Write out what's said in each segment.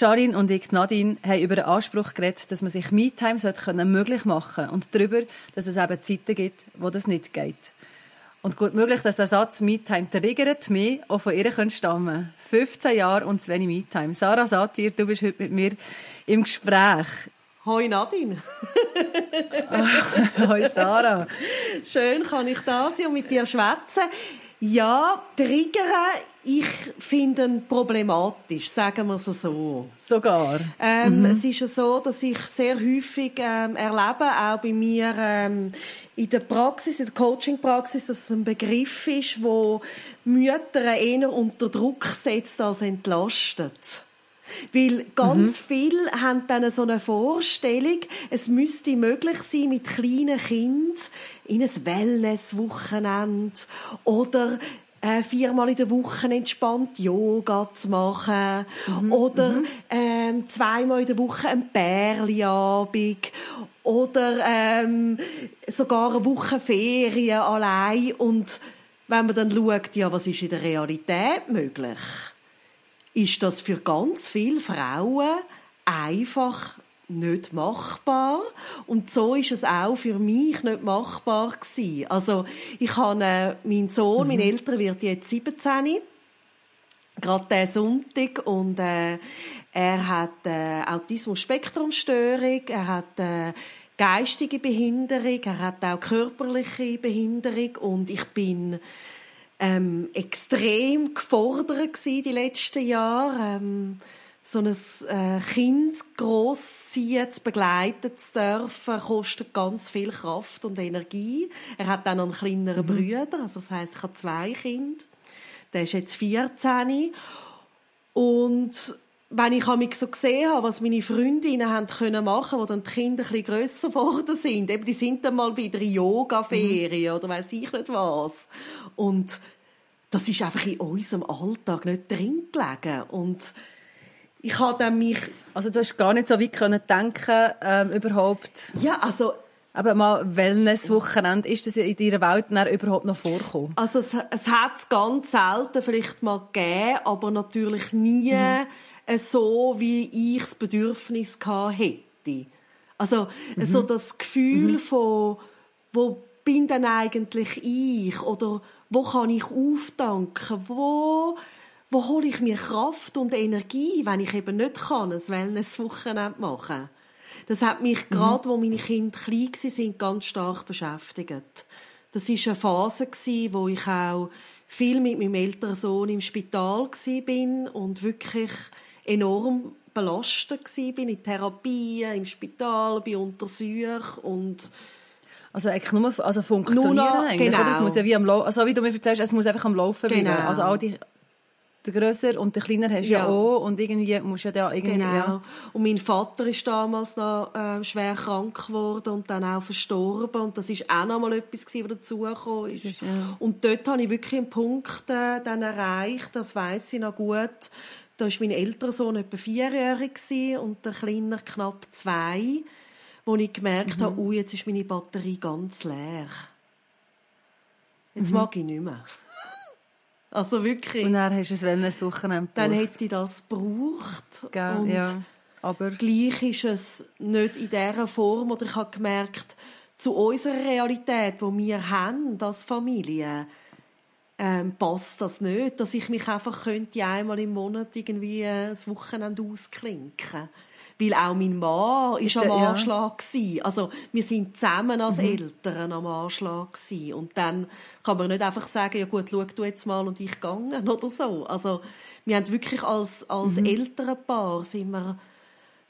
Jarin und ich, Nadine, haben über den Anspruch geredet, dass man sich Me-Time möglich machen sollte und darüber, dass es eben Zeiten gibt, wo das nicht geht. Und gut möglich, dass der Satz Me-Time triggert mich auch von ihr stammen 15 Jahre und zu wenig Me-Time. Sarah Satir, du bist heute mit mir im Gespräch. Hoi Nadine. Hoi Sarah. Schön kann ich da sein und mit dir schwätzen. Ja, triggern, ich finde ihn problematisch, sagen wir es so. Sogar? Ähm, mhm. Es ist ja so, dass ich sehr häufig ähm, erlebe, auch bei mir ähm, in der Praxis, in der Coaching-Praxis, dass es ein Begriff ist, wo Mütter eher unter Druck setzt als entlastet. Weil ganz mhm. viele haben dann so eine Vorstellung, es müsste möglich sein, mit kleinen Kindern in ein Wellness-Wochenende oder äh, viermal in der Woche entspannt Yoga zu machen mhm. oder mhm. Ähm, zweimal in der Woche ein Bärliabend oder ähm, sogar eine Woche Ferien allein und wenn man dann schaut, ja, was ist in der Realität möglich? Ist das für ganz viele Frauen einfach nicht machbar und so ist es auch für mich nicht machbar gewesen. Also ich habe äh, mein Sohn, mhm. mein Älterer wird jetzt 17, gerade der Sonntag und äh, er hat äh, Autismus-Spektrumstörung, er hat äh, geistige Behinderung, er hat auch körperliche Behinderung und ich bin ähm, extrem gefordert gewesen, die letzten Jahre. Ähm, so ein äh, Kind großziehen, zu begleiten zu dürfen, kostet ganz viel Kraft und Energie. Er hat dann einen kleineren mhm. Bruder, also das heißt, ich habe zwei Kinder. Der ist jetzt 14. Und wenn ich mich so gesehen habe, was meine Freundinnen haben können machen, wo dann die Kinder ein bisschen grösser geworden sind, eben die sind dann mal wieder in Yoga-Ferien mhm. oder weiß ich nicht was. Und das ist einfach in unserem Alltag nicht drin gelegen. Und ich habe dann mich... Also du hast gar nicht so weit können denken ähm, überhaupt... Ja, also... Aber mal Wellness-Wochenende, ist das in deiner Welt überhaupt noch vorgekommen? Also es, es hat es ganz selten vielleicht mal gegeben, aber natürlich nie mhm. So, wie ich das Bedürfnis hätte. Also mhm. so das Gefühl mhm. von, wo bin denn eigentlich ich? Oder wo kann ich auftanken? Wo, wo hole ich mir Kraft und Energie, wenn ich eben nicht kann, ein Wellness-Wochenende machen? Das hat mich mhm. gerade, wo meine Kinder klein waren, ganz stark beschäftigt. Das war eine Phase, wo ich auch viel mit meinem älteren Sohn im Spital bin und wirklich enorm belastet war, in Therapien, im Spital, bei Untersuchungen und also eigentlich nur also funktionieren noch, eigentlich, genau. Es muss ja wie am Laufen, also wie du mir erzählst, es muss einfach am Laufen genau. bleiben. Also all die der grösser und der kleiner hast ja. ja auch und irgendwie musst du ja da irgendwie genau. Ja. und mein Vater ist damals noch äh, schwer krank geworden und dann auch verstorben und das ist auch noch mal etwas gewesen, was dazugekommen ist. ist ja. und dort habe ich wirklich einen Punkt äh, dann erreicht das weiß ich noch gut da war mein älterer Sohn etwa vierjährig und der kleine knapp zwei wo ich gemerkt mhm. habe, oh, jetzt ist meine Batterie ganz leer. Jetzt mhm. mag ich nicht mehr. Also wirklich. Und dann hast du es ein Wochenende Dann hätte ich das gebraucht. Gell, und ja. Aber gleich ist es nicht in dieser Form, oder ich habe gemerkt, zu unserer Realität, wo wir haben als Familie, ähm, passt das nicht, dass ich mich einfach könnte einmal im Monat irgendwie das Wochenende ausklinken weil auch mein Mann ist, ist am Anschlag ja. Also wir sind zusammen als mhm. Eltern am Anschlag gewesen. und dann kann man nicht einfach sagen, ja gut, schau du jetzt mal und ich gegangen oder so. Also wir haben wirklich als als mhm. Elternpaar sind wir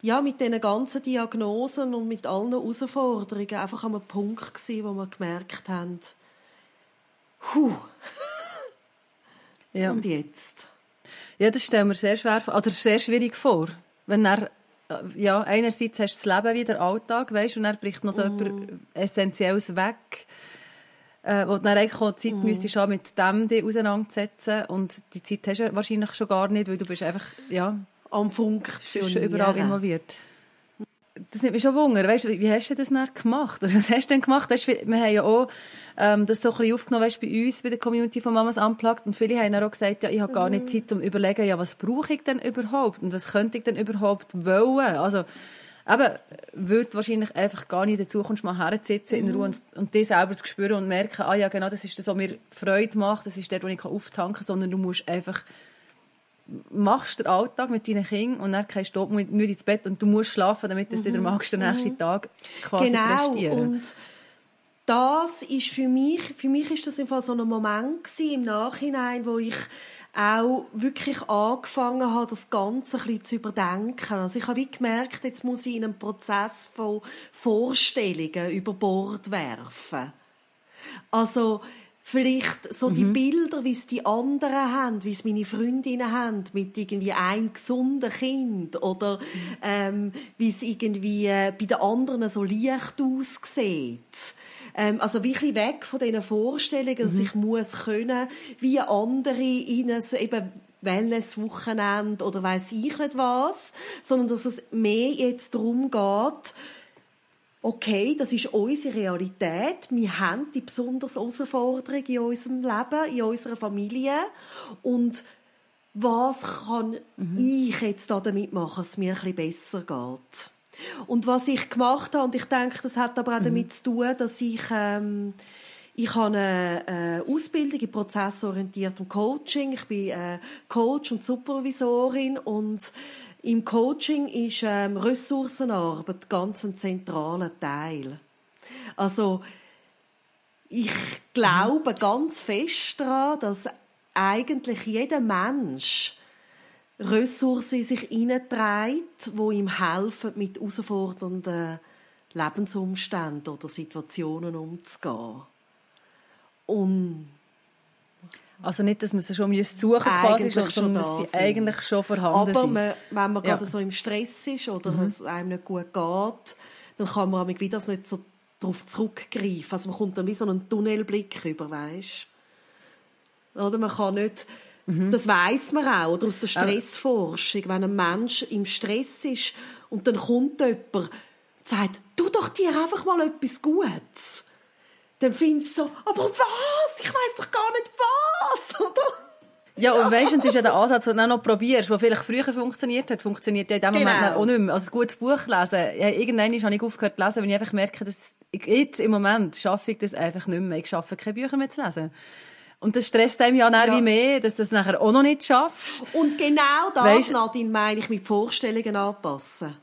ja mit diesen ganzen Diagnosen und mit allen Herausforderungen einfach an einem Punkt gewesen, wo wir gemerkt haben, huh. Ja. Und jetzt? Ja, das stellen wir sehr schwer oder sehr schwierig vor. wenn er ja, einerseits hast du das Leben wie der Alltag, weißt, und dann bricht noch so mm. etwas Essentielles weg, äh, wo du dann eigentlich auch Zeit mm. müsstest haben, mit dem dich auseinandersetzen und die Zeit hast du wahrscheinlich schon gar nicht, weil du bist einfach, ja, am Funktionieren. überall involviert das nimmt mich schon Wunder. Weißt, wie, wie hast du das dann gemacht? was hast du denn gemacht? Weißt, wir haben ja auch ähm, das so ein bisschen aufgenommen weißt, bei uns, bei der Community von Mamas Unplugged. Und viele haben dann auch gesagt, ja, ich habe gar nicht mhm. Zeit, um zu überlegen, ja, was brauche ich denn überhaupt? Und was könnte ich denn überhaupt wollen? Also, eben, weil du wahrscheinlich einfach gar nicht dazu kommst, mal herzusitzen in Ruhe und, und dich selber zu spüren und merken, ah ja, genau, das ist das, was mir Freude macht, das ist dort, wo ich auftanken kann, sondern du musst einfach machst den Alltag mit deinen Kindern und dann gehst du müde ins Bett und du musst schlafen, damit du dir magst, den nächsten mhm. Tag quasi genau. Und das ist für mich, für mich ist das im Fall so ein Moment im Nachhinein, wo ich auch wirklich angefangen habe, das Ganze ein bisschen zu überdenken. Also ich habe wie gemerkt, jetzt muss ich in einen Prozess von Vorstellungen über Bord werfen. Also vielleicht so mhm. die Bilder, wie es die anderen haben, wie es meine Freundinnen haben, mit irgendwie einem gesunden Kind oder mhm. ähm, wie es irgendwie äh, bei den anderen so leicht aussieht. Ähm, also wirklich weg von diesen Vorstellungen, dass mhm. ich muss können, wie andere ihnen so eben Wellness-Wochenende oder weiß ich nicht was, sondern dass es mehr jetzt darum geht, okay, das ist unsere Realität. Wir haben die besonders Herausforderung in unserem Leben, in unserer Familie. Und was kann mhm. ich jetzt damit machen, dass es mir ein bisschen besser geht? Und was ich gemacht habe, und ich denke, das hat aber auch mhm. damit zu tun, dass ich, ähm, ich habe eine äh, Ausbildung in prozessorientiertem Coaching. Ich bin äh, Coach und Supervisorin und im Coaching ist ähm, Ressourcenarbeit ganz ein zentraler Teil. Also ich glaube ganz fest daran, dass eigentlich jeder Mensch Ressourcen in sich hineinträgt, die ihm helfen, mit herausfordernden Lebensumständen oder Situationen umzugehen. Und also nicht, dass man sie schon suchen quasi, sondern dass sie eigentlich schon vorhanden Aber man, wenn man ja. gerade so im Stress ist oder mhm. es einem nicht gut geht, dann kann man wieder nicht so darauf zurückgreifen. Also man kommt dann wie so einen Tunnelblick über, weißt? Oder man kann nicht, mhm. das weiß man auch, oder aus der Stressforschung, wenn ein Mensch im Stress ist und dann kommt jemand, und sagt, tu doch dir einfach mal etwas Gutes dann findest du so, aber was? Ich weiß doch gar nicht was, oder? Ja, und meistens ist ja der Ansatz, den du noch probierst, der vielleicht früher funktioniert hat, funktioniert ja in dem genau. Moment auch nicht mehr. Also ein gutes Buch lesen. Ja, irgendwann habe ich aufgehört zu lesen, wenn ich einfach merke, dass ich, jetzt im Moment schaffe ich das einfach nicht mehr. Ich schaffe keine Bücher mehr zu lesen. Und das stresst einem ja, ja. wie mehr, dass du das nachher auch noch nicht schaffst. Und genau das, weißt, Nadine, meine ich mit Vorstellungen anpassen.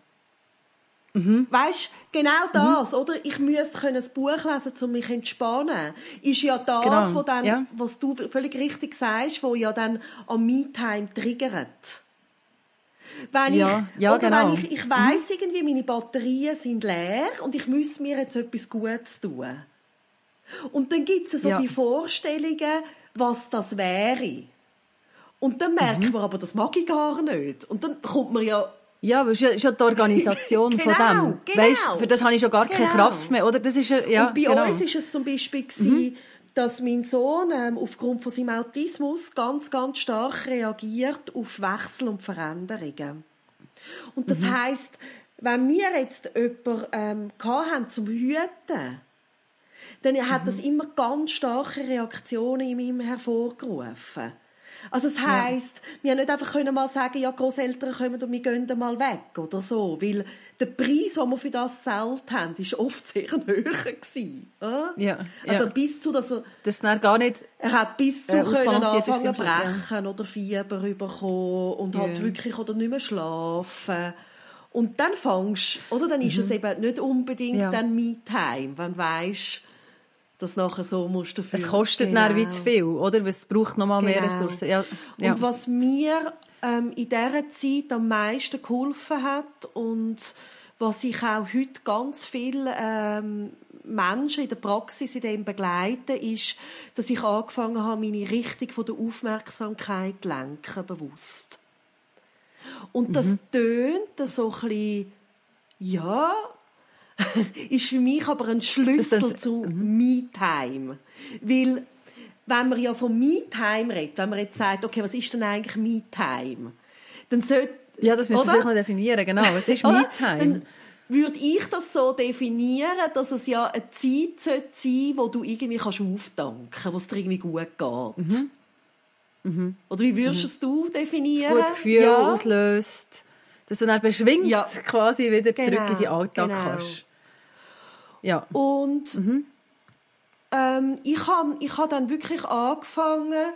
Mhm. Weißt, genau mhm. das, mhm. oder? Ich müsste ein Buch lesen, um mich zu entspannen. Ist ja das, genau. was, dann, ja. was du völlig richtig sagst, wo ja dann am Me-Time triggert. Wenn ja, ich, ja, oder genau. wenn ich, ich weiss mhm. irgendwie, meine Batterien sind leer und ich muss mir jetzt etwas Gutes tun. Und dann gibt es so ja. die Vorstellungen, was das wäre. Und dann merkt mhm. man aber, das mag ich gar nicht. Und dann kommt man ja ja, weil es ist ja die Organisation genau, von dem. Genau. Weißt, für das habe ich schon gar keine genau. Kraft mehr, oder? Das ist ja, ja Und bei genau. uns ist es zum Beispiel gewesen, mhm. dass mein Sohn ähm, aufgrund von seinem Autismus ganz, ganz stark reagiert auf Wechsel und Veränderungen. Und das mhm. heißt, wenn wir jetzt jemanden ähm, haben zum Hüten, dann hat mhm. das immer ganz starke Reaktionen in ihm hervorgerufen. Also es heisst, ja. wir haben nicht einfach können mal sagen, ja, Großeltern kommen und wir gehen mal weg oder so, weil der Preis, den wir für das gezahlt haben, ist oft sehr hoch gewesen. Ja, also ja. bis zu, dass er, das gar nicht, er hat bis zu äh, können anfangen brechen ja. oder Fieber bekommen und ja. hat wirklich oder nicht mehr schlafen. Und dann fängst, oder dann ist mhm. es eben nicht unbedingt ja. dann Me-Time, wenn du weißt, das nachher so musst du dafür. Es kostet genau. wie zu viel, oder? Es braucht noch mal genau. mehr Ressourcen. Ja. ja. Und was mir ähm, in dieser Zeit am meisten geholfen hat und was ich auch heute ganz viele ähm, Menschen in der Praxis in dem begleite, ist, dass ich angefangen habe, meine Richtung von der Aufmerksamkeit zu lenken, bewusst. Und das mhm. tönt so ein bisschen, ja, ist für mich aber ein Schlüssel zu mhm. Me-Time. Weil, wenn man ja von Me-Time redet, wenn man jetzt sagt, okay, was ist denn eigentlich Me-Time? Dann sollte, ja, das müssen wir vielleicht noch definieren, genau. Was ist Me-Time? würde ich das so definieren, dass es ja eine Zeit sein sollte, wo du irgendwie kannst auftanken kannst, wo es dir irgendwie gut geht. Mhm. Mhm. Oder wie würdest mhm. du definieren? Ein gutes Gefühl ja. auslöst, dass du dann beschwingt ja. quasi wieder genau. zurück in den Alltag genau. kannst. Ja. Und mhm. ähm, ich habe ich hab dann wirklich angefangen,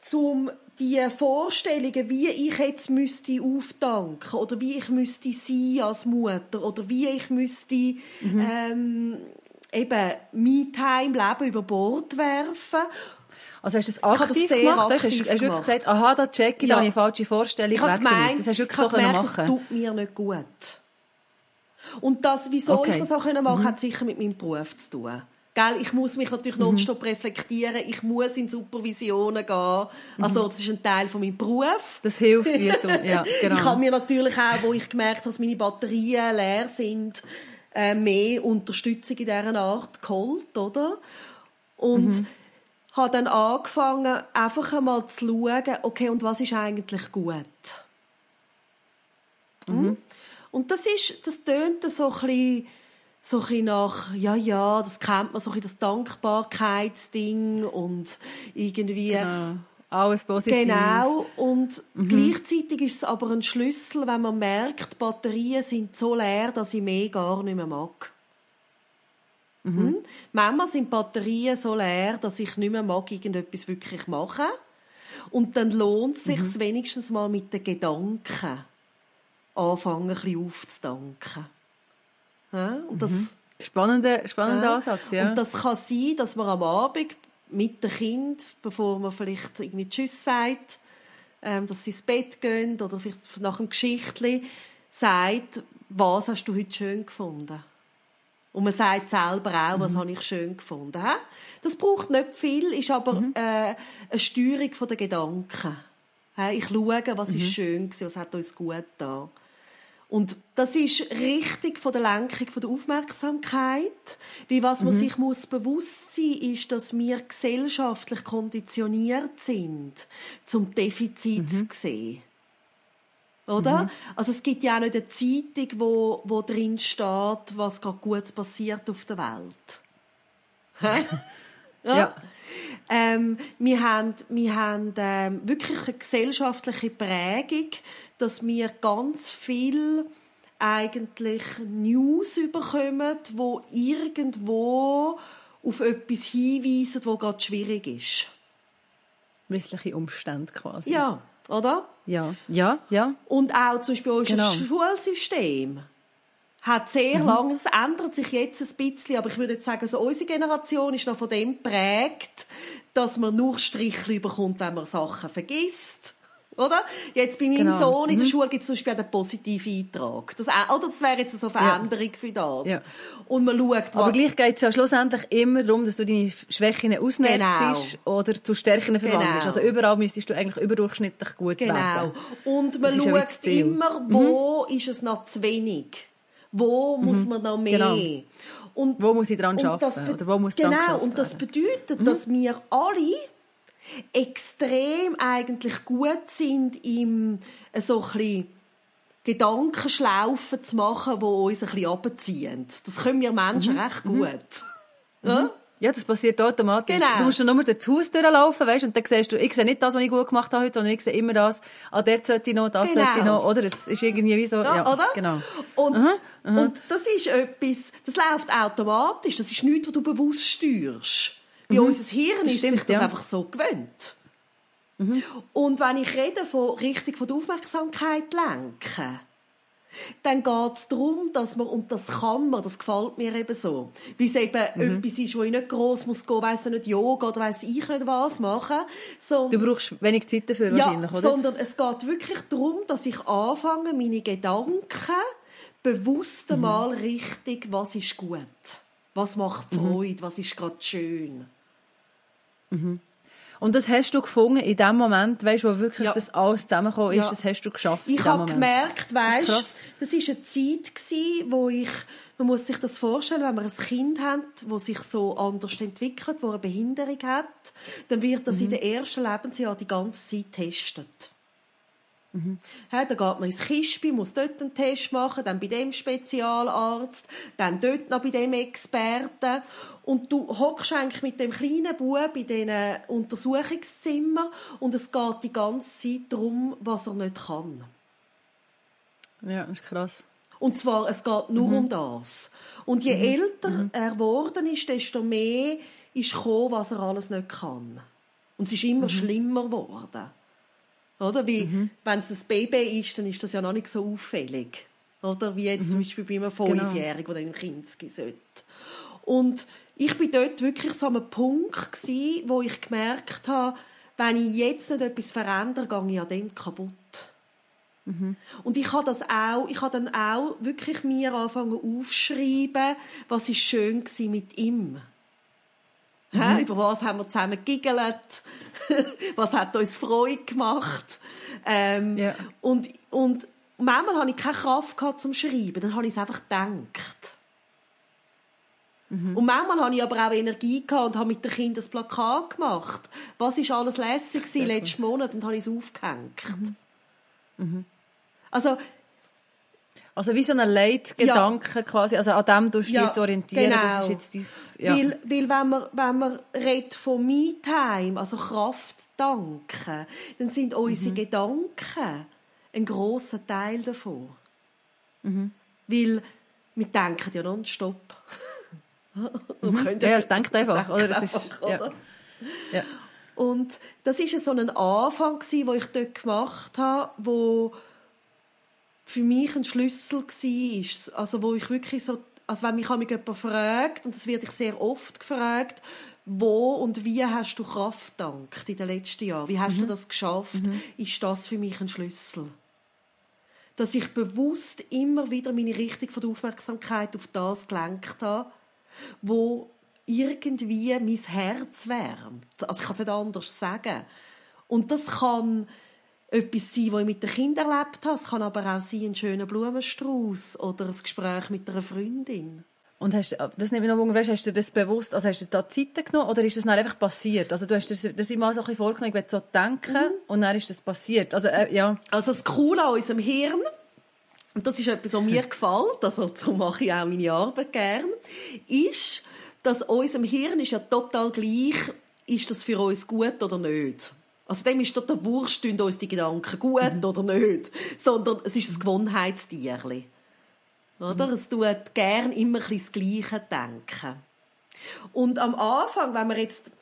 zum die Vorstellungen, wie ich jetzt müsste aufdanken oder wie ich müsste sein als Mutter oder wie ich müsste mhm. ähm, eben Me-Time, Leben über Bord werfen. Also hast du das aktiv das gemacht? Aktiv hast, hast du wirklich gesagt, aha, da check ich, ja. da habe ich falsche Vorstellung ich weg gemeint, Das hast du wirklich so gemerkt, machen das tut mir nicht gut. Und das, wieso okay. ich das auch machen konnte, mhm. hat sicher mit meinem Beruf zu tun. Gell, ich muss mich natürlich mhm. nonstop reflektieren, ich muss in Supervisionen gehen. Also, mhm. das ist ein Teil von meinem Beruf. Das hilft dir. Ja, genau. Ich habe mir natürlich auch, wo ich gemerkt habe, dass meine Batterien leer sind, äh, mehr Unterstützung in dieser Art geholt, oder? Und mhm. habe dann angefangen, einfach einmal zu schauen, okay, und was ist eigentlich gut? Mhm. Und das ist, das tönt so ein bisschen, so ein nach, ja, ja, das kennt man, so ein das Dankbarkeitsding und irgendwie... Genau. Alles positiv. Genau. Und mhm. gleichzeitig ist es aber ein Schlüssel, wenn man merkt, Batterien sind so leer, dass ich mehr gar nicht mehr mag. Mhm. mhm. Manchmal sind Batterien so leer, dass ich nicht mehr mag, irgendetwas wirklich machen. Und dann lohnt es sich mhm. wenigstens mal mit den Gedanken anfangen, ein bisschen aufzudanken. Ja, und das, mhm. Spannender, spannender ja. Ansatz, ja. Und das kann sein, dass man am Abend mit dem Kind, bevor man vielleicht irgendwie Tschüss sagt, ähm, dass sie ins Bett gehen oder vielleicht nach einem Geschichtli sagt, was hast du heute schön gefunden? Und man sagt selber auch, was mhm. habe ich schön gefunden. Das braucht nicht viel, ist aber mhm. äh, eine Steuerung der Gedanken. Ich schaue, was mhm. ist schön war, was hat uns gut getan. Und das ist richtig von der Lenkung von der Aufmerksamkeit. Wie was man mhm. sich muss bewusst sein ist, dass wir gesellschaftlich konditioniert sind, zum Defizit mhm. zu sehen. Oder? Mhm. Also es gibt ja auch nicht eine Zeitung, wo, wo drin steht, was gerade gut passiert auf der Welt. ja. ja. Ähm, wir haben, wir haben ähm, wirklich eine gesellschaftliche Prägung, dass wir ganz viel eigentlich News bekommen, wo irgendwo auf etwas hinweisen, wo gerade schwierig ist. Missliche Umstände quasi. Ja, oder? Ja, ja, ja. Und auch zum Beispiel unser genau. Schulsystem hat sehr mhm. lange, es ändert sich jetzt ein bisschen, aber ich würde jetzt sagen, so unsere Generation ist noch von dem prägt, dass man nur Strichli bekommt, wenn man Sachen vergisst. Oder? Jetzt bei meinem genau. Sohn in der mhm. Schule gibt es zum Beispiel einen positiven Eintrag. Das, oder das wäre jetzt eine Veränderung ja. für das. Ja. Und man schaut, Aber gleich geht es ja schlussendlich immer darum, dass du deine Schwächen ausnutzt genau. oder zu Stärken verwandelst. Genau. Also überall müsstest du eigentlich überdurchschnittlich gut genau. werden. Genau. Und man schaut immer, wo mhm. ist es noch zu wenig. Wo mhm. muss man noch mehr? Genau. Und, wo muss ich dran arbeiten? Oder wo muss genau, und das bedeutet, mhm. dass wir alle extrem eigentlich gut sind, im äh, so ein bisschen Gedankenschlaufen zu machen, die uns ein bisschen runterziehen. Das können wir Menschen mhm. recht mhm. gut. Mhm. Ja? Ja, das passiert automatisch. Genau. Du musst nur durch das Haus durchlaufen, weißt, und dann siehst du, ich sehe nicht das, was ich gut gemacht habe heute, sondern ich sehe immer das, ah, der sollte ich noch, das genau. sollte ich noch, oder? Es ist irgendwie wie so, ja, ja oder? genau. Und, aha, aha. und das ist etwas, das läuft automatisch, das ist nichts, was du bewusst steuerst. Bei mhm. unser Hirn das ist stimmt, sich das ja. einfach so gewöhnt. Mhm. Und wenn ich rede von richtig von der Aufmerksamkeit lenken, dann geht es darum, dass man, und das kann man, das gefällt mir eben so, weil es eben mhm. etwas ist, wo ich nicht gross muss gehen, weiss nicht Yoga oder weiss ich nicht was machen. Sondern, du brauchst wenig Zeit dafür ja, wahrscheinlich, oder? sondern es geht wirklich darum, dass ich anfange, meine Gedanken bewusst mhm. mal richtig, was ist gut, was macht mhm. Freude, mhm. was ist gerade schön. Mhm. Und das hast du gefunden in dem Moment, weißt du, wo wirklich ja. das alles zusammengekommen ist, ja. das hast du geschafft. Ich habe gemerkt, weißt, das, das ist eine Zeit gewesen, wo ich, man muss sich das vorstellen, wenn man ein Kind hat, wo sich so anders entwickelt, wo eine Behinderung hat, dann wird das mhm. in den ersten Lebensjahren die ganze Zeit getestet. Mhm. Ja, dann geht man ins Kispi, muss dort einen Test machen, dann bei dem Spezialarzt, dann dort noch bei dem Experten. Und du hockst eigentlich mit dem kleinen Bub in diesen Untersuchungszimmer und es geht die ganze Zeit darum, was er nicht kann. Ja, das ist krass. Und zwar, es geht nur mhm. um das. Und je mhm. älter mhm. er geworden ist, desto mehr ist gekommen, was er alles nicht kann. Und es ist immer mhm. schlimmer geworden. Oder? Wie, mhm. wenn es ein Baby ist, dann ist das ja noch nicht so auffällig. Oder? Wie jetzt mhm. zum Beispiel bei einem. Fünfjährigen, genau. der im Kinski sollte. Und ich bin dort wirklich so an einem Punkt gewesen, wo ich gemerkt habe, wenn ich jetzt nicht etwas verändere, gehe ich an dem kaputt. Mhm. Und ich habe das auch, ich habe dann auch wirklich mir angefangen aufschreiben, was ist schön mit ihm. Mhm. Über was haben wir zusammen giggelt? was hat uns Freude gemacht? Ähm, yeah. und, und manchmal hatte ich keine Kraft gehabt zum Schreiben, dann habe ich es einfach gedacht. Mhm. Und manchmal hatte ich aber auch Energie gehabt und habe mit den Kindern das Plakat gemacht. Was ist alles lässig letzten Monat und habe ich es aufgehängt. Mhm. Mhm. Also also wie so ein Leitgedanke ja. quasi, also an dem du ja, jetzt orientieren, genau. das ist jetzt dein, ja. Weil, weil wenn man, wenn man redet von Me-Time, also Kraft danken, dann sind unsere mhm. Gedanken ein grosser Teil davon. Mhm. Weil wir denken ja nonstop. mhm. Ja, es denkt einfach, oder? Das ist, oder? Ja. Und das war so ein Anfang, den ich dort gemacht habe, wo für mich ein Schlüssel war. Also, wo ich wirklich so, also wenn mich jemand fragt, und das werde ich sehr oft gefragt, wo und wie hast du Kraft dankt in den letzten Jahren? Wie hast mhm. du das geschafft? Mhm. Ist das für mich ein Schlüssel? Dass ich bewusst immer wieder meine Richtung von der Aufmerksamkeit auf das gelenkt habe, wo irgendwie mein Herz wärmt. Also ich kann es nicht anders sagen. Und das kann etwas sein, was ich mit den Kindern erlebt habe. Es kann aber auch sein, ein schöner Blumenstrauß oder ein Gespräch mit einer Freundin. Und hast, das nicht mehr noch wundern, hast du das bewusst, also hast du da Zeit genommen oder ist das dann einfach passiert? Also du hast das, das immer so ein bisschen vorgenommen, ich will so denken mhm. und dann ist das passiert. Also, äh, ja. also das Coole an unserem Hirn, und das ist etwas, was mir gefällt, also so mache ich auch meine Arbeit gern, ist, dass unserem Hirn ist ja total gleich, ist das für uns gut oder nicht. Also dem ist total wurscht, tun uns die Gedanken gut mhm. oder nicht, sondern es ist ein Gewohnheitstierli. Oder? Mhm. Es tut gern immer ein das Gleiche denken. Und am Anfang, wenn man jetzt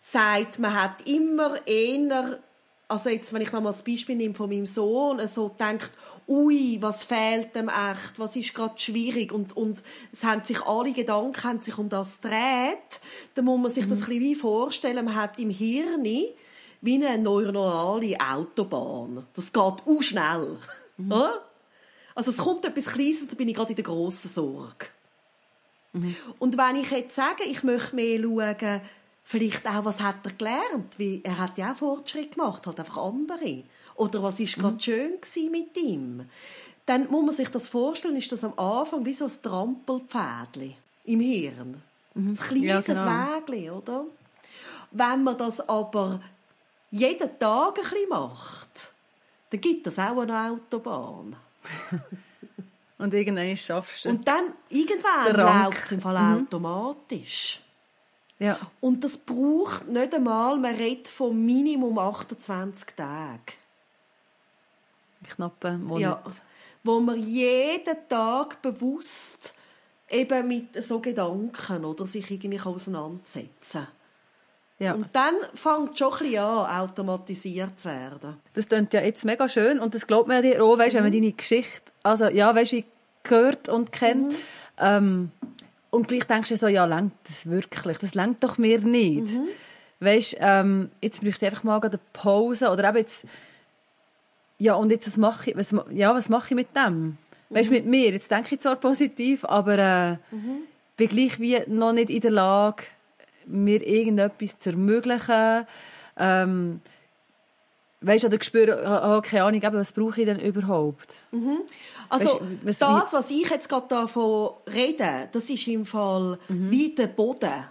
sagt, man hat immer eher, also jetzt, wenn ich nochmal das Beispiel nehme von meinem Sohn, so denkt, ui, was fehlt dem echt, was ist gerade schwierig und, und es haben sich alle Gedanken haben sich um das gedreht, dann muss man sich mhm. das ein bisschen wie vorstellen, man hat im Hirn wie eine neuronale Autobahn. Das geht auch schnell. Mhm. Also es kommt etwas Kleines, da bin ich gerade in der grossen Sorge. Mhm. Und wenn ich jetzt sage, ich möchte mehr schauen, vielleicht auch, was hat er gelernt? Wie, er hat ja auch Fortschritt gemacht, halt einfach andere. Oder was ist mhm. schön mit ihm? Dann muss man sich das vorstellen, ist das am Anfang wie so ein Trampelpfädchen im Hirn. Mhm. Ein kleines ja, genau. Wägchen, oder? Wenn man das aber jeden Tag ein bisschen macht, dann gibt es auch eine Autobahn. Und irgendwann schaffst du Und dann, irgendwann läuft es im Fall mhm. automatisch. Ja. Und das braucht nicht einmal, man redet von Minimum 28 Tagen. Knappe Monat. Ja, wo man jeden Tag bewusst eben mit so Gedanken oder sich irgendwie auseinandersetzen ja. Und dann fängt es schon ein bisschen an, automatisiert zu werden. Das klingt ja jetzt mega schön und das glaubt man ja dir auch, weißt, mhm. wenn man mhm. deine Geschichte, also ja, weißt, wie gehört und kennt. Mhm. Ähm, und gleich denkst du so, ja, lenkt das wirklich? Das lenkt doch mir nicht. Mhm. Weißt, ähm, jetzt bräuchte ich einfach mal eine Pause oder eben jetzt, ja, und jetzt, was mache ich, was, ja, was mache ich mit dem? Weißt, mit mir, jetzt denke ich zwar positiv, aber äh, mhm. bin gleich wie noch nicht in der Lage, mir irgendetwas zu ermöglichen, ähm, weißt oder spüre, oh, keine Ahnung, was brauche ich denn überhaupt? Mhm. Also weißt, was das, was ich jetzt gerade davon rede, das ist im Fall mhm. wie der Boden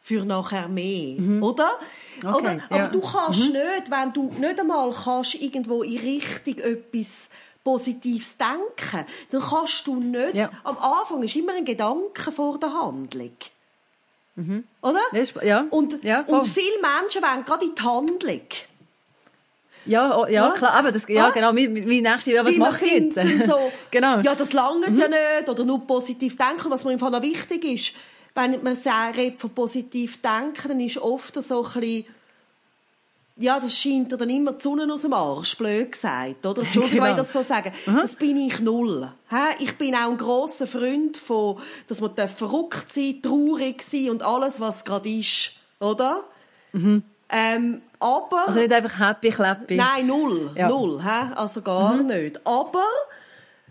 für nachher mehr, mhm. oder? Okay, oder? Aber ja. du kannst mhm. nicht, wenn du nicht einmal kannst irgendwo in Richtung etwas Positives denken, dann kannst du nicht. Ja. Am Anfang ist immer ein Gedanke vor der Handlung. Mhm. Oder? Ja. Und, ja, und viele Menschen wollen gerade in die Handlung. Ja, oh, ja, ja, klar, aber das, ja, ah? genau, wie, wie nächste, ja, was mache ich jetzt? so, genau. Ja, das langt mhm. ja nicht, oder nur positiv denken, was mir im Fall noch wichtig ist. Wenn man redet von positiv denken, dann ist oft so ein bisschen, ja, das scheint dir dann immer die Sonne aus dem Arsch, blöd gesagt, oder? Entschuldigung, genau. wenn ich das so sage. Mhm. Das bin ich null. Ich bin auch ein grosser Freund von, dass man verrückt sein, traurig sein und alles, was gerade ist, oder? Mhm. Ähm, aber... Also nicht einfach happy, clappy. Nein, null. Ja. Null, he? also gar mhm. nicht. Aber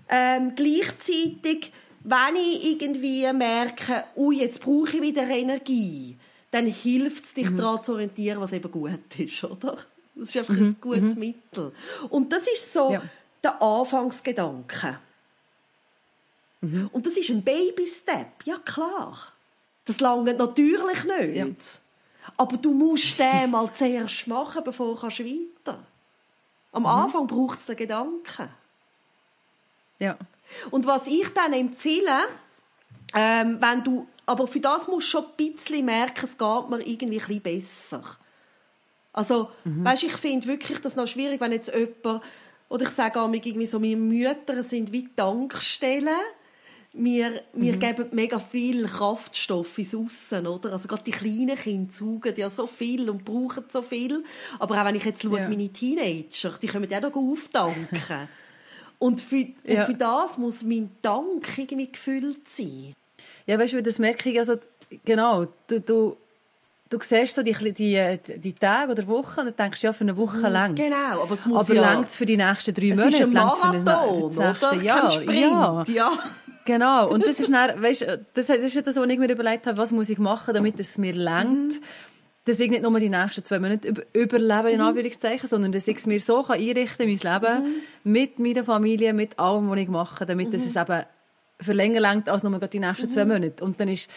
ähm, gleichzeitig, wenn ich irgendwie merke, ui, jetzt brauche ich wieder Energie, dann hilft es, dich mhm. daran zu orientieren, was eben gut ist, oder? Das ist einfach mhm. ein gutes mhm. Mittel. Und das ist so ja. der Anfangsgedanke. Mhm. Und das ist ein Baby-Step, ja klar. Das langt natürlich nicht. Ja. Aber du musst den mal zuerst machen, bevor du weiter Am mhm. Anfang braucht es den Gedanken. Ja. Und was ich dann empfehle, ähm, wenn du, aber für das musst du schon ein bisschen merken, es geht mir irgendwie ein bisschen besser. Also, mhm. weißt, ich finde wirklich das noch schwierig, wenn jetzt jemand, oder ich sage auch irgendwie so, meine Mütter sind wie Tankstellen wir, wir mhm. geben mega viel Kraftstoff ins Aussen, oder? Also gerade die kleinen Kinder saugen ja so viel und brauchen so viel. Aber auch wenn ich jetzt schaue, ja. meine Teenager, die können ja noch auftanken. und, für, ja. und für das muss mein Tank irgendwie gefüllt sein. Ja, weißt du, das merke ich also, genau, du, du, du siehst so die, die, die Tage oder Wochen und denkst, ja, für eine Woche mhm, lang. Genau, aber es muss aber ja... für die nächsten drei Monate? Es ist ein Marathon, für das nächste Jahr. Kein Sprint, ja. ja. Genau. Und das ist dann, weißt, das, das ist das, was ich mir überlegt habe, was muss ich machen, damit es mir langt. Mhm. Dass ich nicht nur die nächsten zwei Monate überleben, in mhm. Anführungszeichen, sondern dass ich es mir so kann einrichten kann, mein Leben, mhm. mit meiner Familie, mit allem, was ich mache, damit mhm. es eben für länger langt als nur die nächsten zwei mhm. Monate. Und dann ist,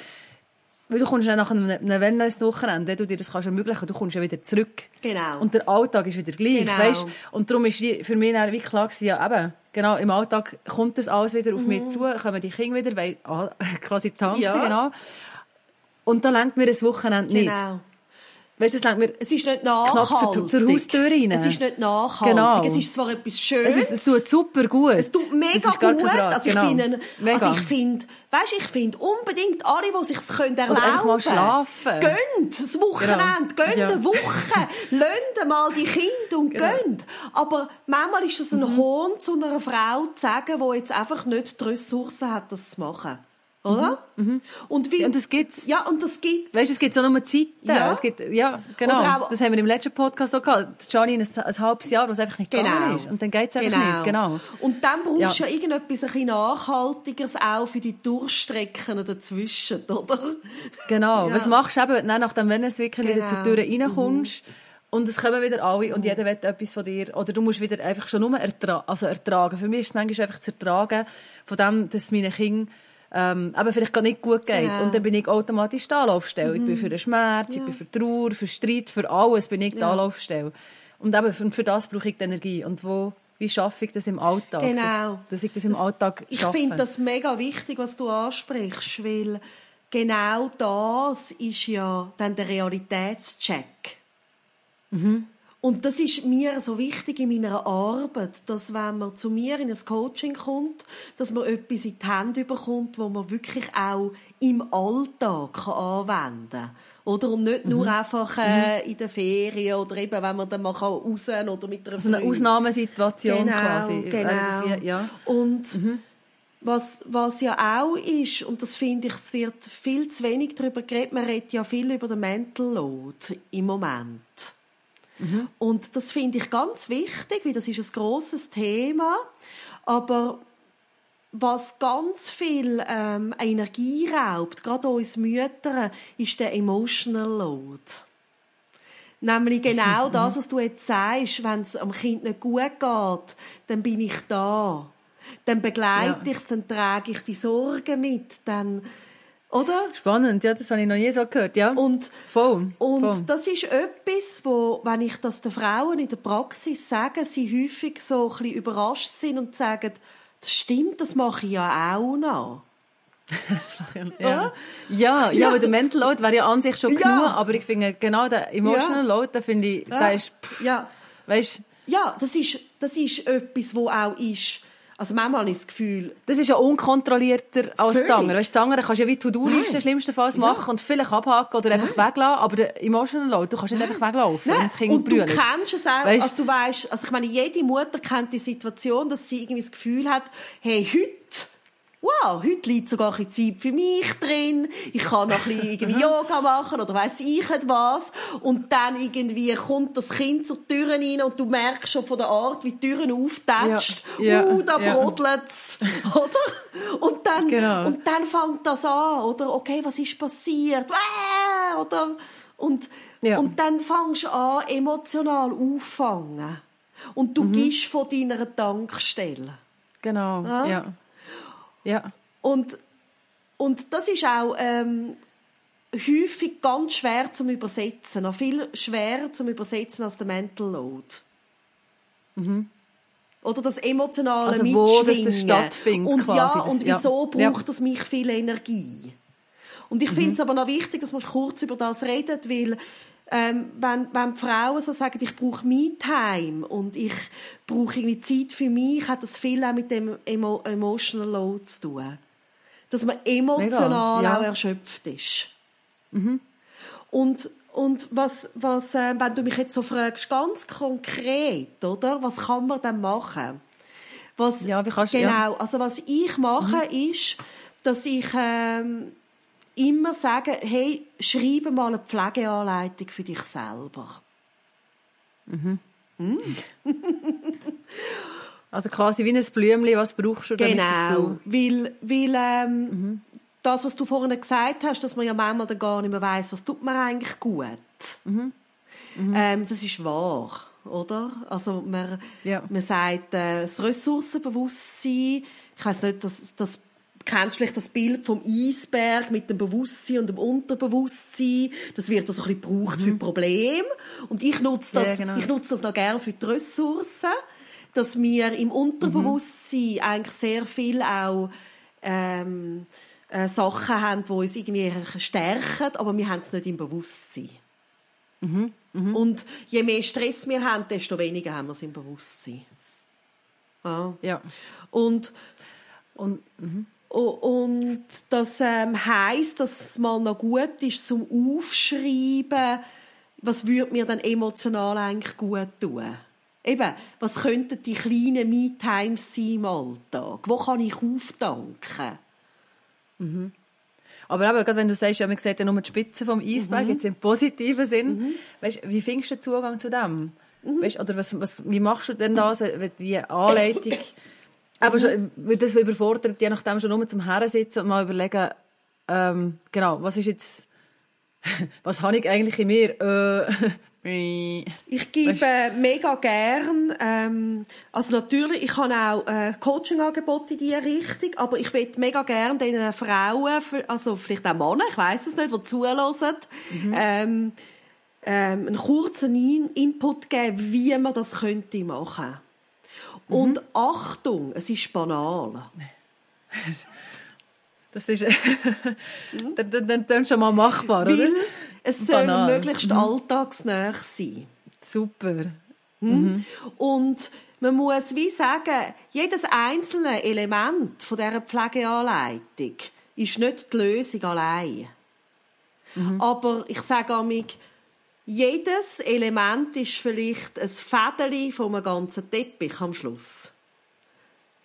weil du kommst dann nach einem, einem Wellness-Wochenende, wenn du dir das kannst ermöglichen, du kommst ja wieder zurück. Genau. Und der Alltag ist wieder gleich, genau. weißt? Und darum ist für mich dann wie klar gewesen, ja eben, genau, im Alltag kommt das alles wieder auf mhm. mich zu, kommen die Kinder wieder, weil, ah, quasi tanken, ja. genau. Und dann lenkt mir das Wochenende nicht. Weißt, das mir es ist nicht nachhaltig. Zur, zur Haustür rein. Es ist nicht nachhaltig. Genau. Es ist zwar etwas Schönes. Es, ist, es tut super gut. Es tut mega gut. Also ich genau. bin also ich finde, weißt, ich finde unbedingt alle, die sich es können erlauben. Mal schlafen. Gönnt das Wochenende, genau. gönnt ja. eine Woche, lönt mal die Kinder und genau. gönnt. Aber manchmal ist es ein mhm. Hohn zu einer Frau zu sagen, die jetzt einfach nicht die Ressourcen hat, das zu machen oder? Mhm. Mhm. Und, wie, und das gibt's. Ja, und das gibt's. Weißt, es gibt so nur Zeiten. Ja. Es gibt, ja, genau. Auch, das haben wir im letzten Podcast auch gehabt. Johnny ein, ein halbes Jahr, wo es einfach nicht genau. ist. Und dann geht's einfach genau. nicht. Genau. Und dann brauchst du ja. ja irgendetwas ein bisschen Nachhaltigeres auch für die Durchstrecken dazwischen, oder? Genau. Ja. Was machst du eben, nachdem, wenn du wirklich genau. wieder zur Tür reinkommst, mhm. Und es kommen wieder alle und jeder will etwas von dir. Oder du musst wieder einfach schon nur ertra also ertragen. Für mich ist es manchmal einfach zu ertragen, von dem, dass meine Kinder ähm, aber vielleicht gar nicht gut geht. Ja. Und dann bin ich automatisch die Anlaufstelle. Mhm. Ich bin mhm. für den Schmerz, ja. ich bin für Trauer, für Streit, für alles bin ich die ja. Anlaufstelle. Und eben für, für das brauche ich die Energie. Und wo, wie schaffe ich das im Alltag? Genau. Dass, dass ich das im das, Alltag schaffe. Ich finde das mega wichtig, was du ansprichst, weil genau das ist ja dann der Realitätscheck. Mhm. Und das ist mir so wichtig in meiner Arbeit, dass wenn man zu mir in ein Coaching kommt, dass man etwas in die Hände bekommt, wo man wirklich auch im Alltag anwenden kann. Oder und nicht nur mhm. einfach äh, mhm. in der Ferien oder eben, wenn man dann mal raus oder mit einer also eine Ausnahmesituation genau, quasi. Genau, ja. Und mhm. was, was ja auch ist, und das finde ich, es wird viel zu wenig darüber geredet, man redet ja viel über den Mental Load im Moment. Mhm. Und das finde ich ganz wichtig, weil das ist ein großes Thema. Aber was ganz viel ähm, Energie raubt, gerade uns Mütter, ist der Emotional Load. Nämlich genau das, was du jetzt sagst, wenn es am Kind nicht gut geht, dann bin ich da. Dann begleite ja. ich es, dann trage ich die Sorgen mit, dann, oder? Spannend, ja, das habe ich noch nie so gehört, ja. Und, Voll. und Voll. das ist etwas, wo, wenn ich das den Frauen in der Praxis sage, sie häufig so ein bisschen überrascht sind und sagen, das stimmt, das mache ich ja auch noch. ja. ja, ja, weil der Mental Load wäre ja an sich schon Ja. genug, aber ich finde genau der Emotional Load, der finde ich, der ist, pff, ja. weißt, Ja, das ist, das ist etwas, wo auch ist, also manchmal habe ich das Gefühl, das ist ja unkontrollierter als Völlig. andere. Weißt, andere kannst du ja wie To-Do-Liste Nein. schlimmstenfalls machen und vielleicht abhaken oder einfach weglassen, aber der Emotional Load, du kannst nicht einfach weglaufen, Nein. Und du brüllt. kennst es auch, Weißt- also du weißt, also ich meine, jede Mutter kennt die Situation, dass sie irgendwie das Gefühl hat, hey, heute, wow, heute liegt sogar ein bisschen Zeit für mich drin, ich kann noch ein bisschen irgendwie Yoga machen oder weiss ich was und dann irgendwie kommt das Kind zur Tür rein und du merkst schon von der Art, wie die Türen auftätscht, Ja, ja, uh, da ja. brodelt's, oder? Und dann, Genau. und dann fängt das an, oder? Okay, was ist passiert? Äh, oder? Und, Ja. und dann fängst du an, emotional auffangen. Und Mhm. du gibst von deiner Tankstelle. Genau, Ja. ja. Ja. Und, und das ist auch ähm, häufig ganz schwer zum Übersetzen. Noch viel schwerer zum Übersetzen als der Mental Load. Oder das emotionale Mhm. Also wo das Mitschwingen. das stattfindet Und quasi, ja, das- und wieso Ja. braucht das mich viel Energie? Und ich finde es aber noch wichtig, dass wir kurz über das reden, weil ähm, wenn, wenn die Frauen so sagen, ich brauche Me-Time und ich brauche irgendwie Zeit für mich, hat das viel auch mit dem Emo Emotional Load zu tun. Dass man emotional Mega, ja. auch erschöpft ist. Und, und was, was, äh, wenn du mich jetzt so fragst, ganz konkret, oder? Was kann man denn machen? Was, Ja, wie kannst du- Genau. ja. Also, was ich mache, ist, dass ich, ähm, immer sage, hey, schreibe mal eine Pflegeanleitung für dich selber. Also quasi wie ein Blümchen, was brauchst du, damit Genau. Weil, weil ähm, Mhm. das, was du vorhin gesagt hast, dass man ja manchmal dann gar nicht mehr weiss, was tut mir eigentlich gut. Mhm. Ähm, das ist wahr, oder? Also man, Ja. man sagt, äh, das Ressourcenbewusstsein, ich weiß nicht, das, das kennst du vielleicht das Bild vom Eisberg mit dem Bewusstsein und dem Unterbewusstsein. Das wird also ein bisschen gebraucht für Probleme. Und ich nutze das, Mhm. Ja, genau. ich nutze das noch gerne für die Ressourcen, dass wir im Unterbewusstsein eigentlich sehr viel auch ähm, äh, Sachen haben, die uns irgendwie stärken, aber wir haben es nicht im Bewusstsein. Und je mehr Stress wir haben, desto weniger haben wir es im Bewusstsein. Ja. Ja. Und Und, mhm. Und das ähm, heisst, dass es mal noch gut ist zum Aufschreiben, was würde mir dann emotional eigentlich gut tun. Eben, was könnten die kleinen Me-Times sein im Alltag? Wo kann ich auftanken? Aber eben, gerade wenn du sagst, ja, man sieht ja nur die Spitze vom Eisberg, jetzt im positiven Sinn, weißt, wie findest du den Zugang zu dem? Weißt, oder was, was, wie machst du denn das, wenn die Anleitung, aber schon, weil das überfordert, je nachdem schon nur zum Herrensitzen und mal überlegen, ähm, genau, was ist jetzt, was habe ich eigentlich in mir? Äh, Ich gebe mega gern, ähm, also natürlich, ich habe auch äh, Coaching-Angebote in diese Richtung, aber ich will mega gern den Frauen, also vielleicht auch Männer, ich weiß es nicht, die zuhören, ähm, ähm, einen kurzen In Input geben, wie man das könnte machen. Und Achtung, es ist banal. das ist, dann, dann, dann, dann schon mal machbar, oder? Weil es soll Banal. möglichst alltagsnah sein. Super. Und man muss wie sagen, jedes einzelne Element von dieser Pflegeanleitung ist nicht die Lösung allein. Aber ich sage amig, jedes Element ist vielleicht ein Fädeli von einem ganzen Teppich am Schluss.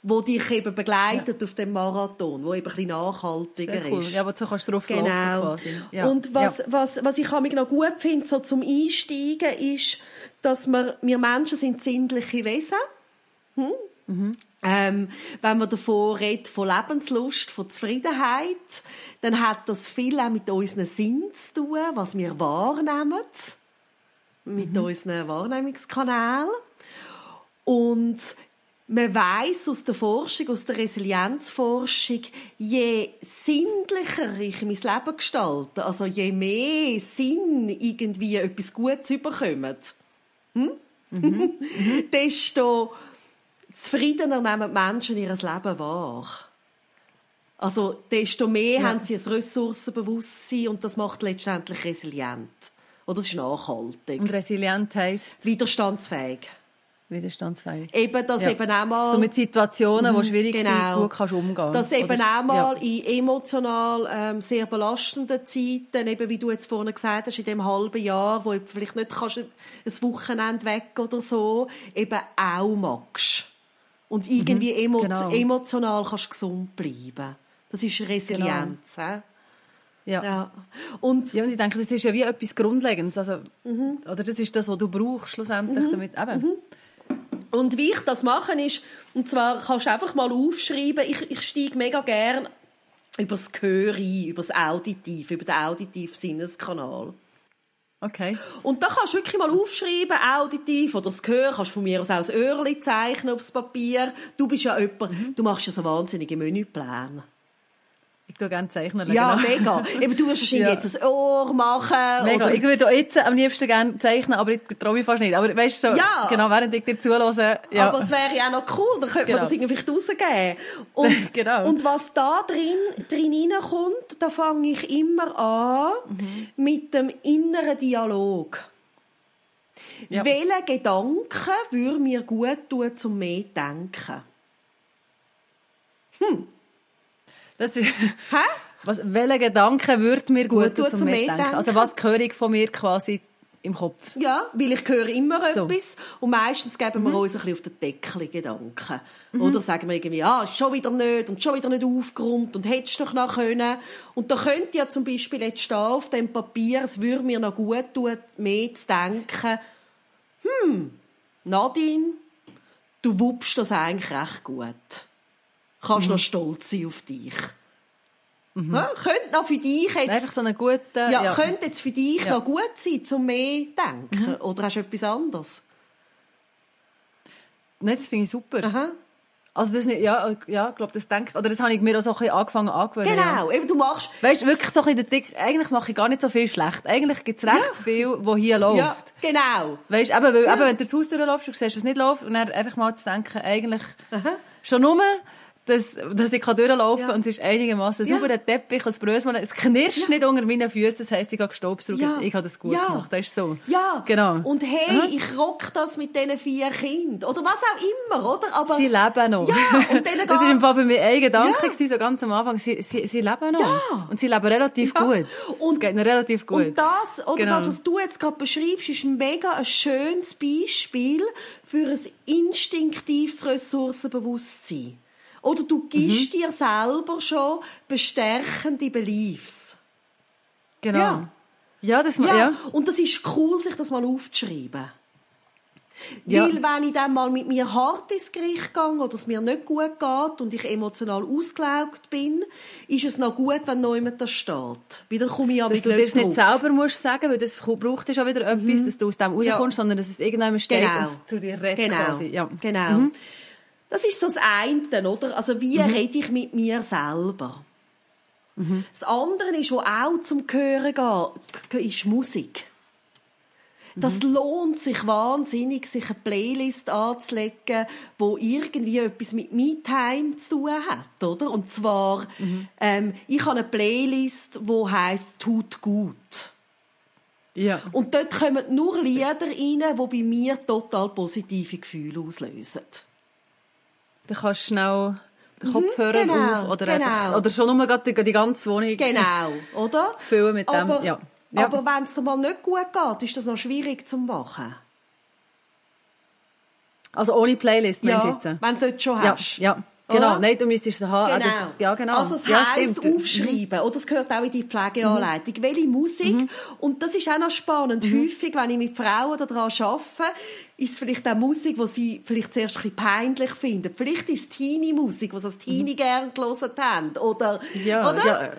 Wo dich eben begleitet auf dem Marathon, wo eben ein bisschen nachhaltiger Sehr cool. ist. Ja, aber so kannst du drauf Genau. quasi. Ja. Und was, ja. was, was ich mich noch gut finde, so zum Einsteigen, ist, dass wir, wir Menschen sind sinnliche Wesen. Hm? Ähm, wenn man davon redet, von Lebenslust, von Zufriedenheit, dann hat das viel auch mit unseren Sinn zu tun, was wir wahrnehmen. mit mhm. unseren Wahrnehmungskanälen. Und man weiß aus der Forschung, aus der Resilienzforschung, je sinnlicher ich mein Leben gestalte, also je mehr Sinn irgendwie etwas Gutes überkommt, hm? mhm. desto zufriedener nehmen die Menschen ihr Leben wahr. Also, desto mehr ja. haben sie ein Ressourcenbewusstsein und das macht letztendlich resilient. Oder es ist nachhaltig. Und resilient heisst? Widerstandsfähig. Widerstandsfähig. Eben, dass ja. eben auch mal... So mit Situationen, die mhm, schwierig genau. sind, gut kannst umgehen. Dass eben Oder, auch mal ja. in emotional ähm, sehr belastenden Zeiten, eben wie du jetzt vorhin gesagt hast, in dem halben Jahr, wo du vielleicht nicht kannst, ein Wochenende weg oder so, eben auch magst. Und irgendwie mhm, emo genau. emotional kannst gesund bleiben. Das ist Resilienz. Genau. Ja. ja. Und, ja, und ich denke, das ist ja wie etwas Grundlegendes. Also, mhm. Oder das ist das, was du brauchst, schlussendlich. Mhm. Damit, eben. Mhm. Und wie ich das mache, ist, und zwar kannst du einfach mal aufschreiben, ich, ich steige mega gern über das Gehör ein, über das Auditiv, über den auditiven Sinneskanal. Okay. Und da kannst du wirklich mal aufschreiben, auditiv, oder das Gehör, kannst du von mir aus auch ein Öhrchen zeichnen aufs Papier. Du bist ja jemand, mhm. du machst ja so wahnsinnige Menüpläne. Ich tue gerne zeichnen. Ja, genau. mega. Eben, du wirst wahrscheinlich ja. jetzt ein Ohr machen. Mega. Oder... Ich würde auch jetzt am liebsten gerne zeichnen, aber ich traue mich fast nicht. Aber weißt du, so, ja. genau, während ich dir zuhöre. Ja. Aber es wäre ja auch noch cool, dann könnte genau. man das irgendwie rausgeben. Und, genau. und was da drin, drin reinkommt, da fange ich immer an mhm. mit dem inneren Dialog. Ja. Welche Gedanken würde mir gut tun, zum mehr denken? Hm. Das ist, Hä? Was, welcher Gedanke würde mir gut, gut zum Mitdenken? Also was höre ich von mir quasi im Kopf? Ja, weil ich höre immer so. etwas und meistens geben wir mhm. uns ein bisschen auf den Deckel Gedanken. Mhm. Oder sagen wir irgendwie, ah, schon wieder nicht und schon wieder nicht aufgeräumt und hättest doch noch können. Und da könnte ja zum Beispiel jetzt stehen auf dem Papier, es würde mir noch gut tun, mehr zu denken, hm, Nadine, du wuppst das eigentlich recht gut kannst mhm. noch stolz sein auf dich. Mhm. Ja, könnte noch für dich jetzt... Einfach so eine gute... Ja, ja. könnte jetzt für dich ja. noch gut sein, zum mehr denken. Mhm. Oder hast du etwas anderes? Nein, das finde ich super. Aha. Also das nicht, ja, ja, ich glaube, das denke oder das habe ich mir auch so ein bisschen angefangen angewöhnen. Genau, ja. du machst... Weißt, wirklich so ein bisschen Dick, eigentlich mache ich gar nicht so viel schlecht. Eigentlich gibt es recht ja. viel, was hier läuft. Ja, genau. Weißt, eben, weil, ja. eben, wenn du zu Hause durchläufst, du siehst, was nicht läuft, und dann einfach mal zu denken, eigentlich, Aha. schon nur, dass, dass ich durchlaufen kann ja. und es ist einigermaßen ja. sauber, der Teppich, das Brösel, es knirscht ja. nicht unter meinen Füßen, das heisst, ich habe gestoppt, ja. ich habe das gut ja. gemacht, das ist so. Ja, genau. Und hey, Aha. ich rock das mit diesen vier Kindern, oder was auch immer, oder? Aber sie leben noch. Ja, und das ist im Fall für mich ein Gedanke ja. so ganz am Anfang, sie, sie, sie leben noch. Ja. Und sie leben relativ gut. Und, es geht relativ gut. Und das, oder genau. das, was du jetzt gerade beschreibst, ist ein mega ein schönes Beispiel für ein instinktives Ressourcenbewusstsein. Oder du gibst mhm. dir selber schon bestärkende Beliefs. Genau. Ja. Ja, das ja. ja. Und das ist cool, sich das mal aufzuschreiben. Ja. Weil wenn ich dann mal mit mir hart ins Gericht gehe oder es mir nicht gut geht und ich emotional ausgelaugt bin, ist es noch gut, wenn noch jemand das steht. Weil dann komme ich aber Dass du dir das nicht selber musst sagen, weil das braucht ja wieder etwas, mhm. dass du aus dem rauskommst, ja. sondern dass es irgendjemand steht genau. und zu dir redet genau. quasi. Ja. Genau. Mhm. Das ist so das eine, oder? Also wie mhm. rede ich mit mir selber? Mhm. Das andere ist, was auch zum Hören geht, ist Musik. Das mhm. lohnt sich wahnsinnig, sich eine Playlist anzulegen, wo irgendwie etwas mit Me-Time zu tun hat, oder? Und zwar, mhm. ähm, ich habe eine Playlist, wo heißt "Tut gut". Ja. Und dort kommen nur Lieder rein, die bei mir total positive Gefühle auslösen. Dann kannst du schnell den mhm, Kopfhörer genau, auf oder, genau. einfach, oder schon nur die, die ganze Wohnung genau, oder? füllen mit dem. Aber, ja. Ja. aber wenn es dir mal nicht gut geht, ist das noch schwierig zu machen. Also ohne Playlist, ja, meinst du jetzt? wenn du es schon hast. Ja, ja. Genau, Oder? nein, du müsstest es haben. Genau. Ah, das, ja, genau. Also es ja, heisst stimmt. Mhm. aufschreiben, oder es gehört auch in die Pflegeanleitung. Welche Musik? Mhm. Und das ist auch noch spannend. Häufig, wenn ich mit Frauen daran arbeite, ist es vielleicht auch Musik, die sie vielleicht zuerst ein bisschen peinlich finden. Vielleicht ist es Teenie-Musik, die sie als Teenie gern gelesen haben. Oder, Mhm. Ja, oder? ja, äh,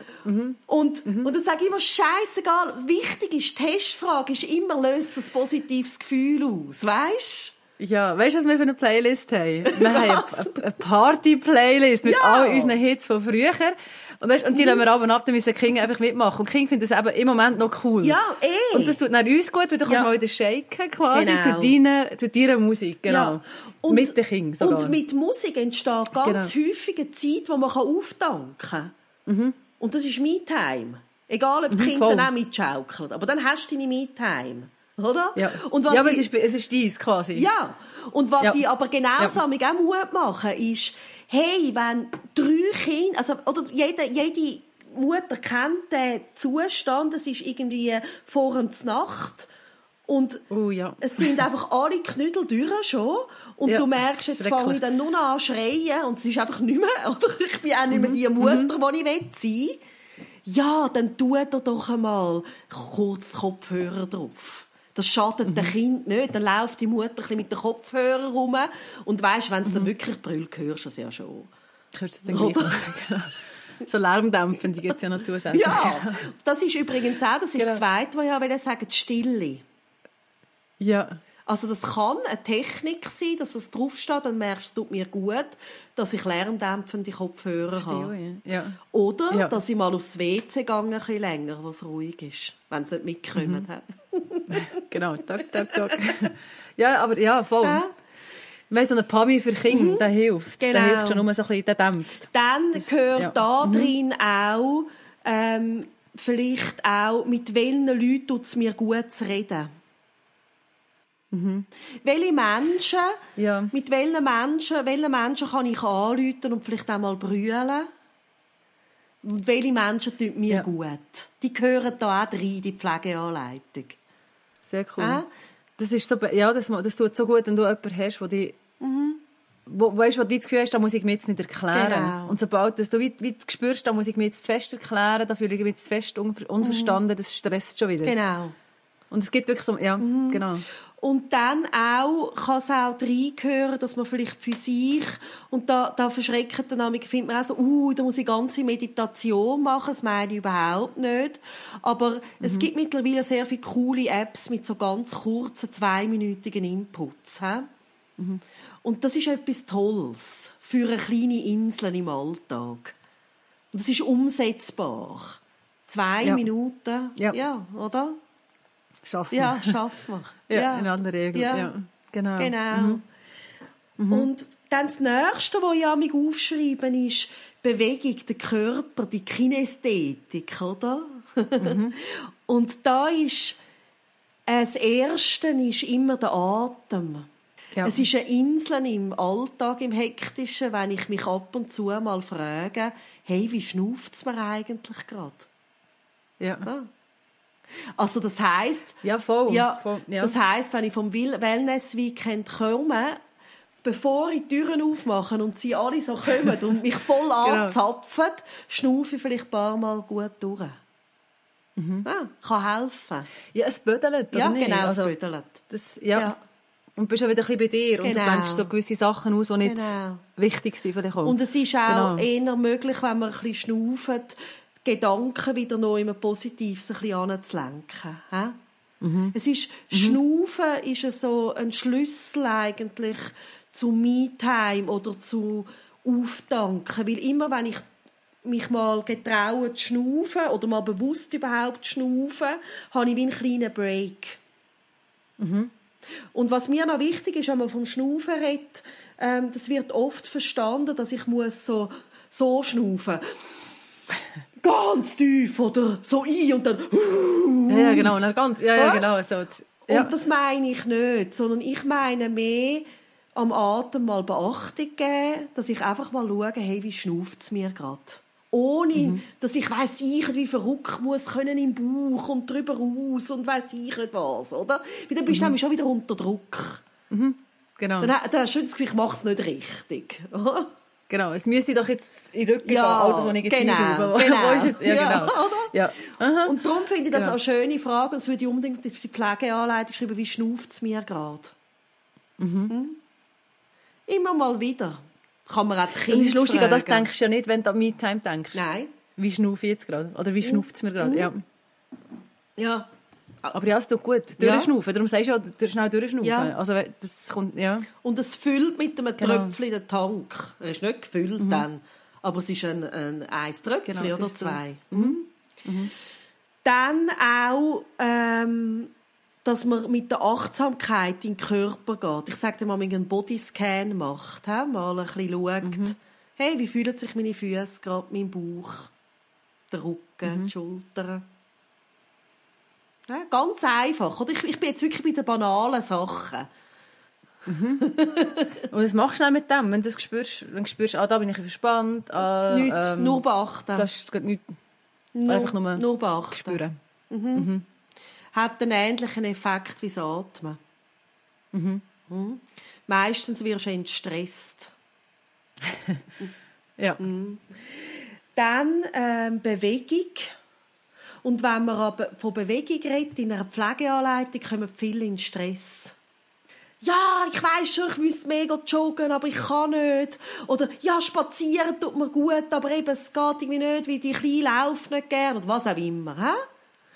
Und, und dann sage ich immer, scheißegal, wichtig ist, die Testfrage ist immer, löst ein positives Gefühl aus, weißt? Ja, weißt du, was wir für eine Playlist haben? Wir haben Was? eine- eine Party-Playlist mit Ja. all unseren Hits von früher. Und, weißt, und die lassen wir ab und ab, dann müssen King einfach mitmachen. Und King findet das eben im Moment noch cool. Ja, eh. Und das tut dann uns gut, weil du Ja. kannst mal wieder shaken quasi Genau. zu, deiner, zu deiner Musik. Genau. Ja. Und, mit den King sogar. Und mit Musik entsteht ganz Genau. häufig eine Zeit, wo man auftanken kann. Mhm. Und das ist Me-Time. Egal, ob die Kinder voll. auch mitschaukeln. Aber dann hast du deine Me-Time. Oder? ja. Und was ja, aber ich- es ist, es ist dies quasi. ja, und was Ja. ich aber genauso Ja. auch Mut mache, ist, hey, wenn drei Kinder, also, oder jede, jede Mutter kennt den Zustand, es ist irgendwie vor der Nacht und Oh, ja. es sind einfach alle Knüttel durch schon und Ja, du merkst, jetzt fange ich dann nur noch an schreien und es ist einfach nicht mehr, oder ich bin auch nicht mehr die Mutter, die ich will sein Ja, dann tut er doch einmal kurz die Kopfhörer drauf. Das schadet dem Kind nicht. Dann läuft die Mutter ein mit den Kopfhörern rum und weisst, wenn es dann wirklich brüllt, hörst du es ja schon. Hörst du es dann? Genau. So Lärmdämpfen, die gibt es ja noch zusätzlich. Ja, das ist übrigens auch, das ist Genau. das Zweite, was ich auch sagen die Stille. Ja. Also das kann eine Technik sein, dass es draufsteht und merkst, es tut mir gut, dass ich lärmdämpfende Kopfhörer habe. Still, ja. Oder Ja. dass ich mal aufs WC gehe, ein bisschen länger, wo es ruhig ist, wenn es nicht mitkommt. Mhm. Genau, tak, tak, tak. Ja, aber ja, voll. Ja. Weißt so eine Pami für Kinder, der hilft. Der Genau. hilft schon nur so ein bisschen, der dämpft. Dann Das- gehört ja. da drin auch, ähm, vielleicht auch, mit welchen Leuten tut es mir gut zu reden. Welche Menschen, Ja. mit welchen Menschen, welchen Menschen kann ich anrufen und vielleicht auch mal brüllen? Und welche Menschen tun mir Ja. gut? Die gehören da auch rein, die Pflegeanleitung. Sehr cool. Ah. Das ist so, ja, das, das tut so gut, wenn du jemanden hast, der dich wo, weißt, wo du das Gefühl hast, da muss ich mir jetzt nicht erklären. Genau. Und sobald dass du wie, wie du spürst, da muss ich mir jetzt zu fest erklären, da fühle ich mich zu fest unver unverstanden, das stresst schon wieder. Genau. Und es gibt wirklich so, ja, genau. Und dann auch, kann es auch reingehören, dass man vielleicht für sich, und da, da verschrecken dann findet man auch so, uh, da muss ich ganze Meditation machen, das meine ich überhaupt nicht. Aber es gibt mittlerweile sehr viele coole Apps mit so ganz kurzen, zweiminütigen Inputs. He? Und das ist etwas Tolles für eine kleine Insel im Alltag. Und das ist umsetzbar. Zwei Ja. Minuten, Ja. ja, oder? Schaffen. Ja, schaffen wir. ja, in aller Regel. Ja. Genau. Genau. Und dann das Nächste, was ich mich aufschreiben ist Bewegung, der Körper, die Kinästhetik, oder? Und da ist äh, das Erste ist immer der Atem. Ja. Es ist eine Insel im Alltag, im Hektischen, wenn ich mich ab und zu mal frage, hey, wie schnauft es mir eigentlich gerade? Ja. Ah. Also das heißt, Ja, voll. ja, voll. ja. das heisst, wenn ich vom Will- Wellness-Weekend komme, bevor ich die Türen aufmache und sie alle so kommen und mich voll Genau. anzapfen, schnaufe ich vielleicht ein paar Mal gut durch. Ah, kann helfen. ja, es bödelt, Ja, nicht? genau, Also, es bödelt. das, ja. Ja. Und bist auch wieder ein bisschen bei dir und du Genau. blendest so gewisse Sachen aus, die nicht Genau. wichtig sind für dich. auch. Und es ist auch Genau. eher möglich, wenn man ein bisschen schnauft, Gedanken wieder noch immer Positives ein bisschen anzulenken. Mhm. Es ist, Schnaufen ist so ein Schlüssel eigentlich zu Me-Time oder zu Auftanken. Weil immer, wenn ich mich mal getraue zu schnaufen oder mal bewusst überhaupt zu schnaufen, habe ich wie einen kleinen Break. Und was mir noch wichtig ist, wenn man vom Schnaufen redet, ähm, das wird oft verstanden, dass ich muss so, so schnaufen. Ganz tief oder so ein und dann ja, ja, genau. Ganz, ja, ja, genau. So, ja. und das meine ich nicht, sondern ich meine mehr am Atem mal Beachtung geben, dass ich einfach mal schaue, hey, wie schnauft es mir gerade. Ohne, Mhm. dass ich weiss ich wie verrückt muss können im Bauch und drüber raus und weiss ich nicht was, oder? Weil dann Mhm. bist du nämlich schon wieder unter Druck. genau. Dann, dann hast du das Gefühl, ich mache es nicht richtig. Genau, es müsste doch jetzt in den Rücken Ja, gehen, all das, was ich jetzt genau. Wo- genau. Wo ist es? Ja, Ja, genau. Ja. Aha. Und darum finde ich das Ja. eine schöne Frage. Und das würde ich unbedingt auf die Pflegeanleitung schreiben, wie schnauft es mir gerade? Mhm. Immer mal wieder. Kann man auch die Kinder es ist lustig, an das denkst du ja nicht, wenn du an Me-Time denkst. Nein. Wie schnaufe ich jetzt gerade? Oder wie schnauft es mir gerade? Ja. Ja. Aber ja, es tut gut. Ja. Durchschnaufen. Darum sagst du ja, schnell durchschnaufen. Ja. Also, das kommt, ja. Und es füllt mit einem Genau. Tröpfchen den Tank. Er ist nicht gefüllt dann, aber es ist ein, ein, ein Tröpfchen Genau, es oder ist so. zwei. Mhm. Dann auch, ähm, dass man mit der Achtsamkeit in den Körper geht. Ich sage dir mal, wenn man einen Bodyscan macht, he? mal ein bisschen schaut, Mhm. hey, wie fühlen sich meine Füße gerade, mein Bauch, der Rücken, Mhm. die Schultern. Ja, ganz einfach. Oder? Ich, ich bin jetzt wirklich bei den banalen Sachen. Und was machst du dann mit dem, wenn du das spürst? Wenn du spürst, ah, da bin ich verspannt. Ah, Nichts, ähm, nur beachten. Das ist nichts nur, einfach nur nur beachten. spüren. Hat einen ähnlichen Effekt wie das Atmen. Mhm. Meistens wirst du entstresst. Ja. Dann ähm, Bewegung. Und wenn man aber von Bewegung redet, in einer Pflegeanleitung, kommen viele in Stress. Ja, ich weiß schon, ich müsste mega joggen, aber ich kann nicht. Oder, ja, spazieren tut mir gut, aber eben, es geht irgendwie nicht, weil die Kleine laufen nicht gern. Oder was auch immer, hä?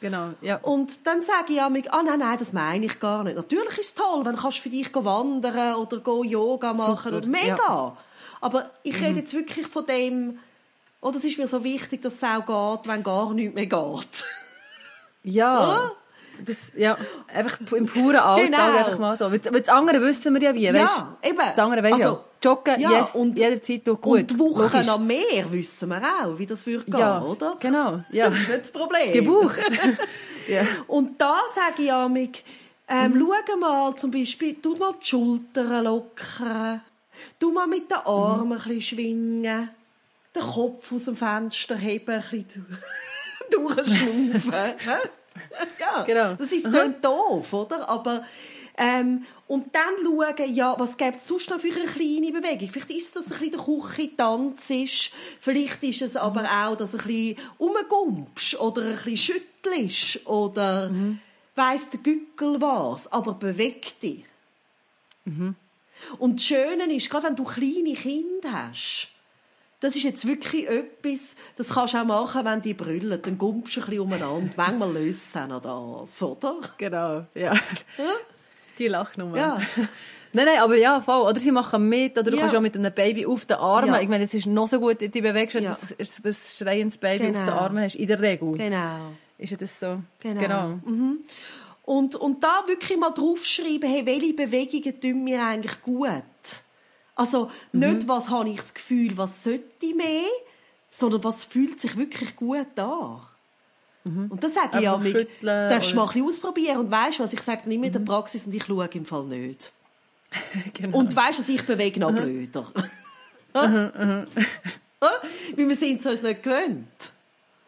Genau, ja. Und dann sage ich amig, ah nein, nein, das meine ich gar nicht. Natürlich ist es toll, wenn du für dich wandern oder go Yoga machen Super, oder mega. ja. Aber ich rede jetzt wirklich von dem, oh, das ist mir so wichtig, dass es auch geht, wenn gar nichts mehr geht. Ja. Das, ja, einfach im puren Alltag Genau. einfach mal so. Weil weil das andere wissen wir ja wie, weißt Ja, eben. Das andere weißt Also, ja. Joggen, ja, yes, und- jederzeit tut gut. Und die Wochen Logisch. am Meer wissen wir auch, wie das würde gehen, Ja, oder? genau, ja. Das ist nicht das Problem. Gebucht. ja. Und da sage ich amig, ähm, schau mal zum Beispiel, tu mal die Schultern lockern, tu mal mit den Armen ein bisschen schwingen, den Kopf aus dem Fenster heben, ein bisschen durchschnaufen. hä? ja, Genau. das ist dann doof, oder? Aber ähm, und dann schauen, ja, was gibt es sonst noch für eine kleine Bewegung? Vielleicht ist das ein bisschen der Küchentanz ist, vielleicht ist es aber auch, dass du ein bisschen rumgumpst oder ein bisschen schüttelst oder weiss der Gückel was, aber beweg dich. Und das Schöne ist, gerade wenn du kleine Kinder hast, das ist jetzt wirklich etwas, das kannst du auch machen, wenn die brüllen. Dann gumpst du ein bisschen umeinander. Manchmal löst es auch noch das, oder? Genau, ja. Die Lachnummer. Ja. Nein, nein, aber ja, voll. Oder sie machen mit, oder du Ja. kannst auch mit einem Baby auf den Armen. Ja. Ich meine, es ist noch so gut, die bewegst, wenn Ja. du ein- schreiendes Baby Genau. auf den Armen hast. In der Regel. Genau. Ist ja das so. Genau. Mhm. Und, und da wirklich mal draufschreiben, hey, welche Bewegungen tun mir eigentlich gut? Also, nicht, was habe ich das Gefühl, was sollte ich mehr, sondern was fühlt sich wirklich gut an? Und das sage ich ja, schütteln darfst du mal ein bisschen ausprobieren und weißt was, ich sage dann immer in der Praxis und ich schaue im Fall nicht. genau. Und weißt du, ich bewege noch blöder. Weil wir sind es uns nicht gewöhnt.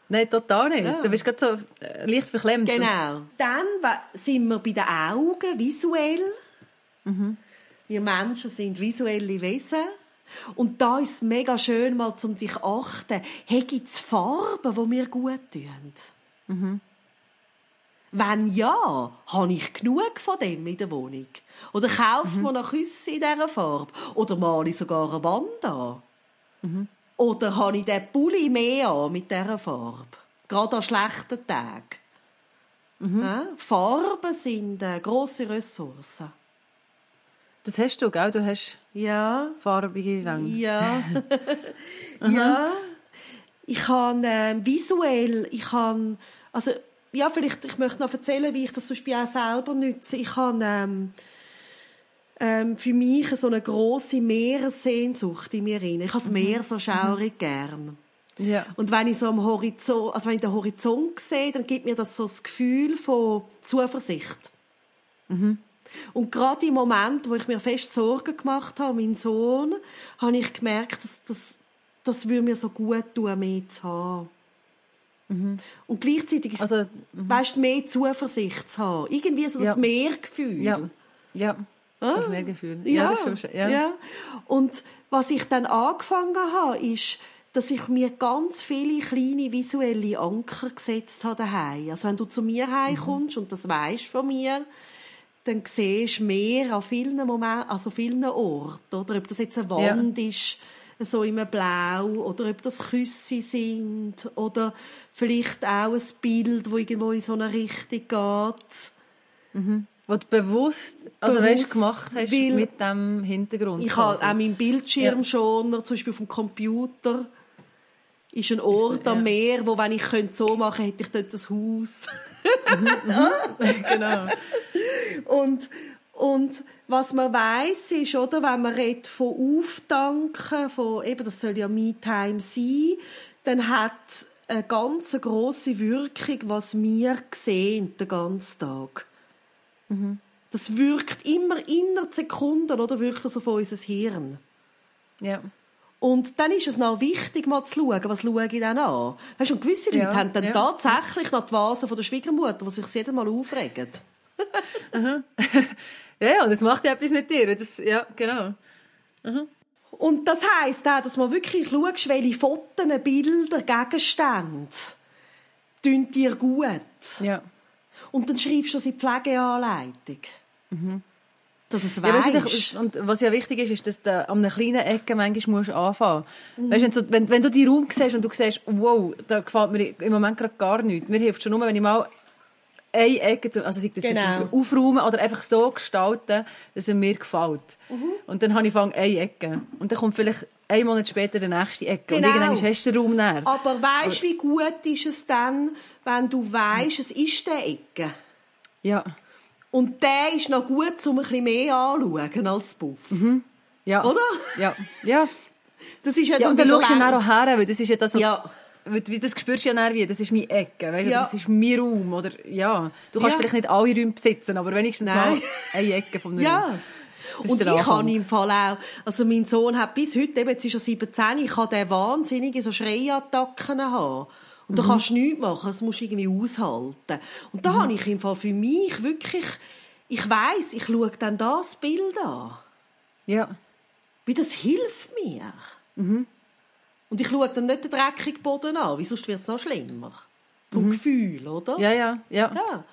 Nein, total nicht. Ja. Du bist gerade so äh, leicht verklemmt. Genau. Dann sind wir bei den Augen visuell. Wir Menschen sind visuelle Wesen. Und da ist es mega schön, mal zum dich achten. Hey, gibt es Farben, die mir gut tun? Wenn ja, habe ich genug von dem in der Wohnung? Oder kauft man noch Küsse in dieser Farbe? Oder male ich sogar eine Wand an? Oder habe ich den Pulli mehr an mit dieser Farbe? Gerade an schlechten Tagen. Ja? Farben sind äh, grosse Ressourcen. Das hast du, gell? Du hast Ja, farbige Wände. ja, ja. Ich kann ähm, visuell, ich kann, also ja, vielleicht, ich möchte noch erzählen, wie ich das zum Beispiel auch selber nutze. Ich habe ähm, ähm, für mich so eine große Meeressehnsucht in mir rein. Ich habe das Meer so schaurig gern. Ja. Und wenn ich so am Horizont, also wenn ich den Horizont sehe, dann gibt mir das so das Gefühl von Zuversicht. Und gerade im Moment, wo ich mir fest Sorgen gemacht habe, mein Sohn, habe ich gemerkt, dass das, das würde mir so gut tun, mehr zu haben. Und gleichzeitig ist Also, es, weißt, mehr Zuversicht zu haben. Irgendwie so das Ja. Mehrgefühl. Ja. Ja. Ah, das Mehrgefühl. Ja, ja, das schon, ja. ja. Und was ich dann angefangen habe, ist, dass ich mir ganz viele kleine visuelle Anker gesetzt habe daheim. Also wenn du zu mir heimkommst mhm. und das weißt von mir, dann siehst du mehr an vielen Momenten, also vielen Orten, oder ob das jetzt eine Wand ja. ist, so im Blau, oder ob das Küsse sind, oder vielleicht auch ein Bild, wo irgendwo in so eine Richtung geht. Mhm. Was du bewusst, also bewusst, weißt, gemacht hast mit dem Hintergrund. Ich habe auch meinen Bildschirmschoner, ja. zum Beispiel auf dem Computer, ist ein Ort am Meer, wo wenn ich könnte so machen, hätte ich dort das Haus. Genau. Und und was man weiß ist, oder, wenn man redet von Aufdanken, von eben, das soll ja Me-Time sein, dann hat eine ganz große Wirkung, was wir sehen den ganzen Tag. Mhm. Das wirkt immer innerhalb Sekunden, oder wirkt das auf unser Hirn. Ja. Und dann ist es noch wichtig, mal zu schauen, was schaue ich dann an. Weißt du, gewisse Leute ja, haben dann ja. tatsächlich noch die Vase von der Schwiegermutter, die sich jedes Mal aufregen. ja, und das macht ja etwas mit dir. Das, ja, genau. Mhm. Und das heisst auch, dass man wirklich schaut, welche Fotos, Bilder, Gegenstände tun dir gut. Ja. Und dann schreibst du das in die Pflegeanleitung. Mhm. Dass es ja, weißt, und was ja wichtig ist, ist, dass du an einer kleinen Ecke manchmal musst anfangen musst. Mhm. Weißt, wenn, wenn du die Raum siehst und du siehst, wow, da gefällt mir im Moment gerade gar nichts. Mir hilft schon nur, wenn ich mal eine Ecke, also sei das, genau. aufräumen oder einfach so gestalten, dass er mir gefällt. Mhm. Und dann habe ich fang eine Ecke. Und dann kommt vielleicht einen Monat später die nächste Ecke. Genau. Und irgendwann hast du den Raum näher. Aber weißt du, wie gut ist es dann, wenn du weißt, es ist die Ecke? Ja. Und der ist noch gut, um ein bisschen mehr anzuschauen als Buff. Mhm. Ja. Oder? Ja. Ja. Das ist ja, ja und dann schaust du ja auch her, weil das ist ja das, ja wie, das spürst du ja dann wie, das ist meine Ecke, weißt, ja. das ist mein Raum, oder, ja. Du kannst ja. vielleicht nicht alle Räume besitzen, aber wenigstens Nein. mal eine Ecke vom ja. Raum. Und ich habe im Fall auch, also mein Sohn hat bis heute, eben, jetzt ist er 17, ich kann den wahnsinnige so Schreiattacken haben. Und da mhm. kannst du nichts machen, das musst du irgendwie aushalten. Und da mhm. habe ich im Fall für mich wirklich, ich weiss, ich schaue dann das Bild an. Ja. Wie das hilft mir. Mhm. Und ich schaue dann nicht den dreckigen Boden an, weil sonst wird es noch schlimmer. Vom mhm. Gefühl, oder? Ja, ja, ja, ja.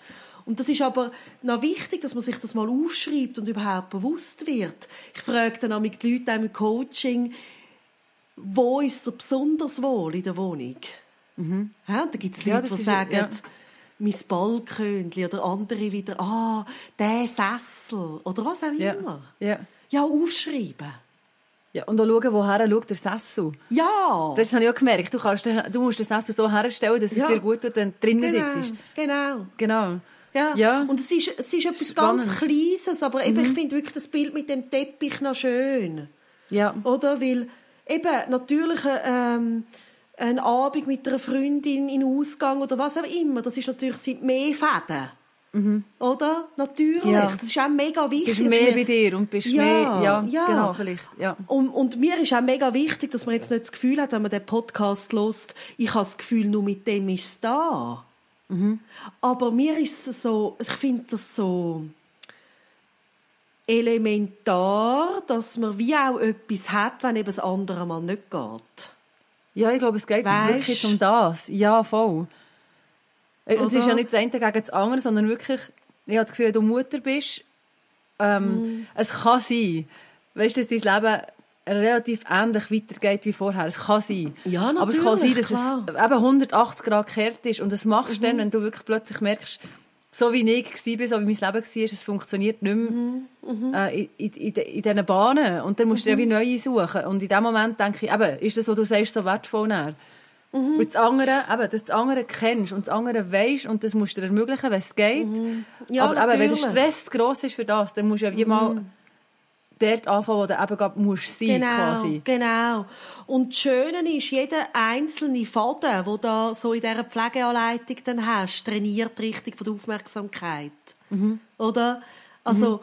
Und das ist aber noch wichtig, dass man sich das mal aufschreibt und überhaupt bewusst wird. Ich frage dann auch mit den Leuten im Coaching, wo ist es besonders wohl in der Wohnung? Mhm. Ja, und da gibt es Leute, ja, die sagen, ja. mein Balkönchen oder andere wieder, ah, der Sessel oder was auch immer. Ja. ja. aufschreiben. Ja, und auch schauen, woher schaut der Sessel. Ja! Das habe ich auch gemerkt. Du, kannst, du musst den Sessel so herstellen, dass es dir gut tut, wenn du drinnen genau. sitzt. Genau. Genau. Ja. ja. Und es ist, es ist etwas Spannend. ganz Kleines, aber eben, mhm. ich finde wirklich das Bild mit dem Teppich noch schön. Ja. Oder? Weil, eben, natürlich, ähm, ein Abend mit einer Freundin in Ausgang oder was auch immer, das ist natürlich, sind mehr Fäden. Mhm. Oder? Natürlich. Ja. Das ist auch mega wichtig. Du bist mehr bei dir und bist ja, mehr, ja, ja, genau, vielleicht, ja. Und, und mir ist auch mega wichtig, dass man jetzt nicht das Gefühl hat, wenn man den Podcast lost, ich habe das Gefühl, nur mit dem ist es da. Mhm. Aber mir ist es so, ich finde das so elementar, dass man wie auch etwas hat, wenn eben das andere mal nicht geht. Ja, ich glaube, es geht weißt? wirklich um das. Ja, voll. Oder? Äh, es ist ja nicht das eine gegen das andere, sondern wirklich, ich habe das Gefühl, wenn du Mutter bist, ähm, mm. es kann sein, weißt du, dass dein Leben relativ ähnlich weitergeht wie vorher. Es kann sein. Ja, natürlich, Aber es kann sein, dass klar. es eben 180 Grad gekehrt ist. Und das machst du mhm. dann, wenn du wirklich plötzlich merkst, so wie ich war, so wie mein Leben war, es funktioniert nicht mehr mhm. Mhm. Äh, in, in, in, diesen Bahnen. Und dann musst du mhm. ja wie neue suchen. Und in dem Moment denke ich, eben, ist das, was du sagst, so wertvoll näher? Mhm. Und das andere, eben, dass du das andere kennst und das andere weisst und das musst du dir ermöglichen, wenn es geht. Mhm. Ja, Aber eben, wenn der Stress zu gross ist für das, dann musst du ja wie mal mhm. Dort anfangen, wo du eben gerade musst sein genau, quasi. Genau. Und das Schöne ist, jeder einzelne Faden, den da so in dieser Pflegeanleitung dann hast, trainiert richtig von der Aufmerksamkeit. Mhm. Oder? Also, mhm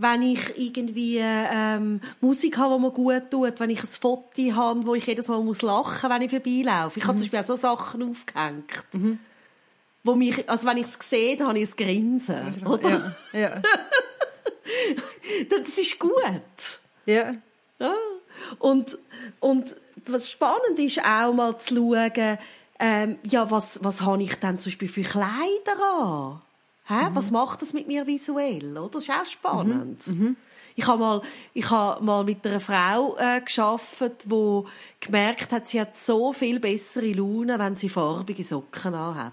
wenn ich irgendwie ähm, Musik habe, die mir gut tut, wenn ich ein Foto habe, wo ich jedes Mal muss lachen muss, wenn ich vorbeilaufe. Ich mhm. habe zum Beispiel auch so Sachen aufgehängt. Mhm. Wo mich, also wenn ich es sehe, dann habe ich ein Grinsen. Oder? Ja, ja. Das ist gut. Ja. Ja. Und, und was spannend ist, auch mal zu schauen, ähm, ja, was, was habe ich denn zum Beispiel für Kleider an? Hä? Mhm. Was macht das mit mir visuell? Oder? Das ist auch spannend. Mhm. Ich habe mal, ich habe mal mit einer Frau äh, geschafft, wo gemerkt hat, sie hat so viel bessere Laune, wenn sie farbige Socken anhat.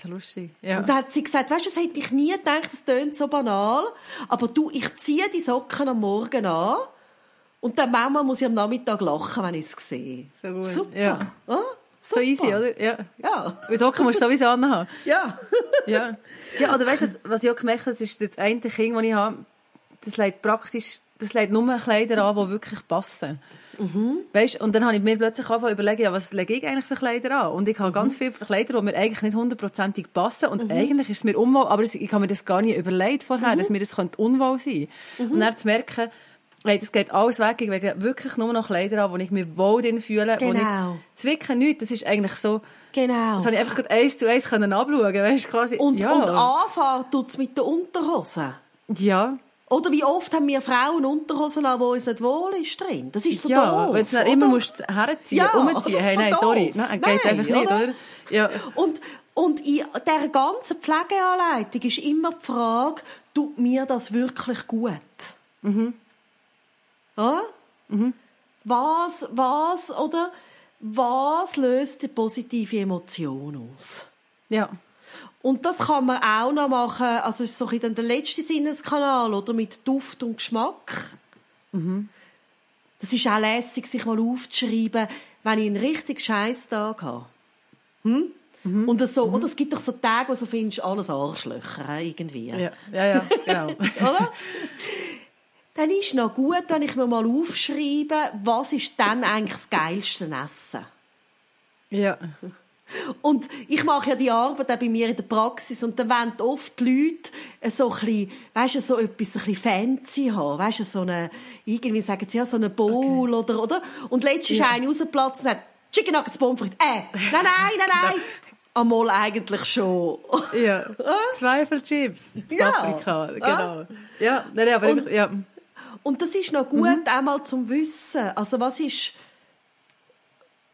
Das lustig. Ja. Und da hat sie gesagt, weißt du, das hätte ich nie gedacht, das tönt so banal, aber du, ich ziehe die Socken am Morgen an und dann manchmal muss ich am Nachmittag lachen, wenn ich es sehe. So gut. Super. Ja. Ah, So easy, oder? Ja. Ja. Weil Socken musst du sowieso anhaben. Ja. Ja. Ja, oder weißt du, was ich auch gemerkt habe, das ist das eine Kind, das ich habe, das legt praktisch, das legt nur Kleider an, die wirklich passen. Mhm. Weißt, und dann habe ich mir plötzlich angefangen zu überlegen, ja, was lege ich eigentlich für Kleider an? Und ich habe ganz viele Kleider, die mir eigentlich nicht hundertprozentig passen. Und Mhm. eigentlich ist es mir unwohl, aber ich habe mir das gar nicht überlegt vorher, Mhm. dass mir das könnte unwohl sein könnte. Und dann zu merken, hey, das geht alles weg, ich lege wirklich nur noch Kleider an, wo ich mich wohl drin fühle. Genau. nicht, zwicken nichts, das ist eigentlich so, Genau. das habe ich einfach eins zu eins können abschauen, weißt quasi. Und, ja. und anfangen tut's mit der Unterhose. Ja. Oder wie oft haben wir Frauen Unterhosen an, wo uns nicht wohl ist drin? Das ist so ja, doof. wenn du immer musst herziehen, Ja, umziehen, hey, so nein, sorry, doof. nein, geht Nein, einfach nicht, oder? oder? Ja. Und, und in dieser ganzen Pflegeanleitung ist immer die Frage, tut mir das wirklich gut? Mhm. Ja? Mhm. Was, was, oder, was löst die positive Emotion aus? Ja. Und das kann man auch noch machen, also ist so ein bisschen der letzte Sinneskanal, oder mit Duft und Geschmack. Das ist auch lässig, sich mal aufzuschreiben, wenn ich einen richtig scheiß Tag habe. Hm? Und das so, oder es gibt doch so Tage, wo du findest, alles Arschlöcher, irgendwie. Ja, ja, ja, genau. Oder? Dann ist noch gut, wenn ich mir mal aufschreibe, was ist dann eigentlich das geilste Essen? ja. Und ich mache ja die Arbeit auch bei mir in der Praxis und dann wollen oft die Leute so ein bisschen, weißt so etwas ein bisschen fancy haben, weißt du, so eine, irgendwie sagen sie ja, so eine Bowl oder, oder? Und letztens ist Ja. eine rausgeplatzt und sagt, Chicken Nuggets Pommes frites. Äh, nein, nein, nein, nein. Einmal eigentlich schon. Ja. Zweifelchips. Ja. Paprika, Ah. genau. Ja, nein, aber Und- ja. Und das ist noch gut, Mhm. einmal zum Wissen. Also was ist,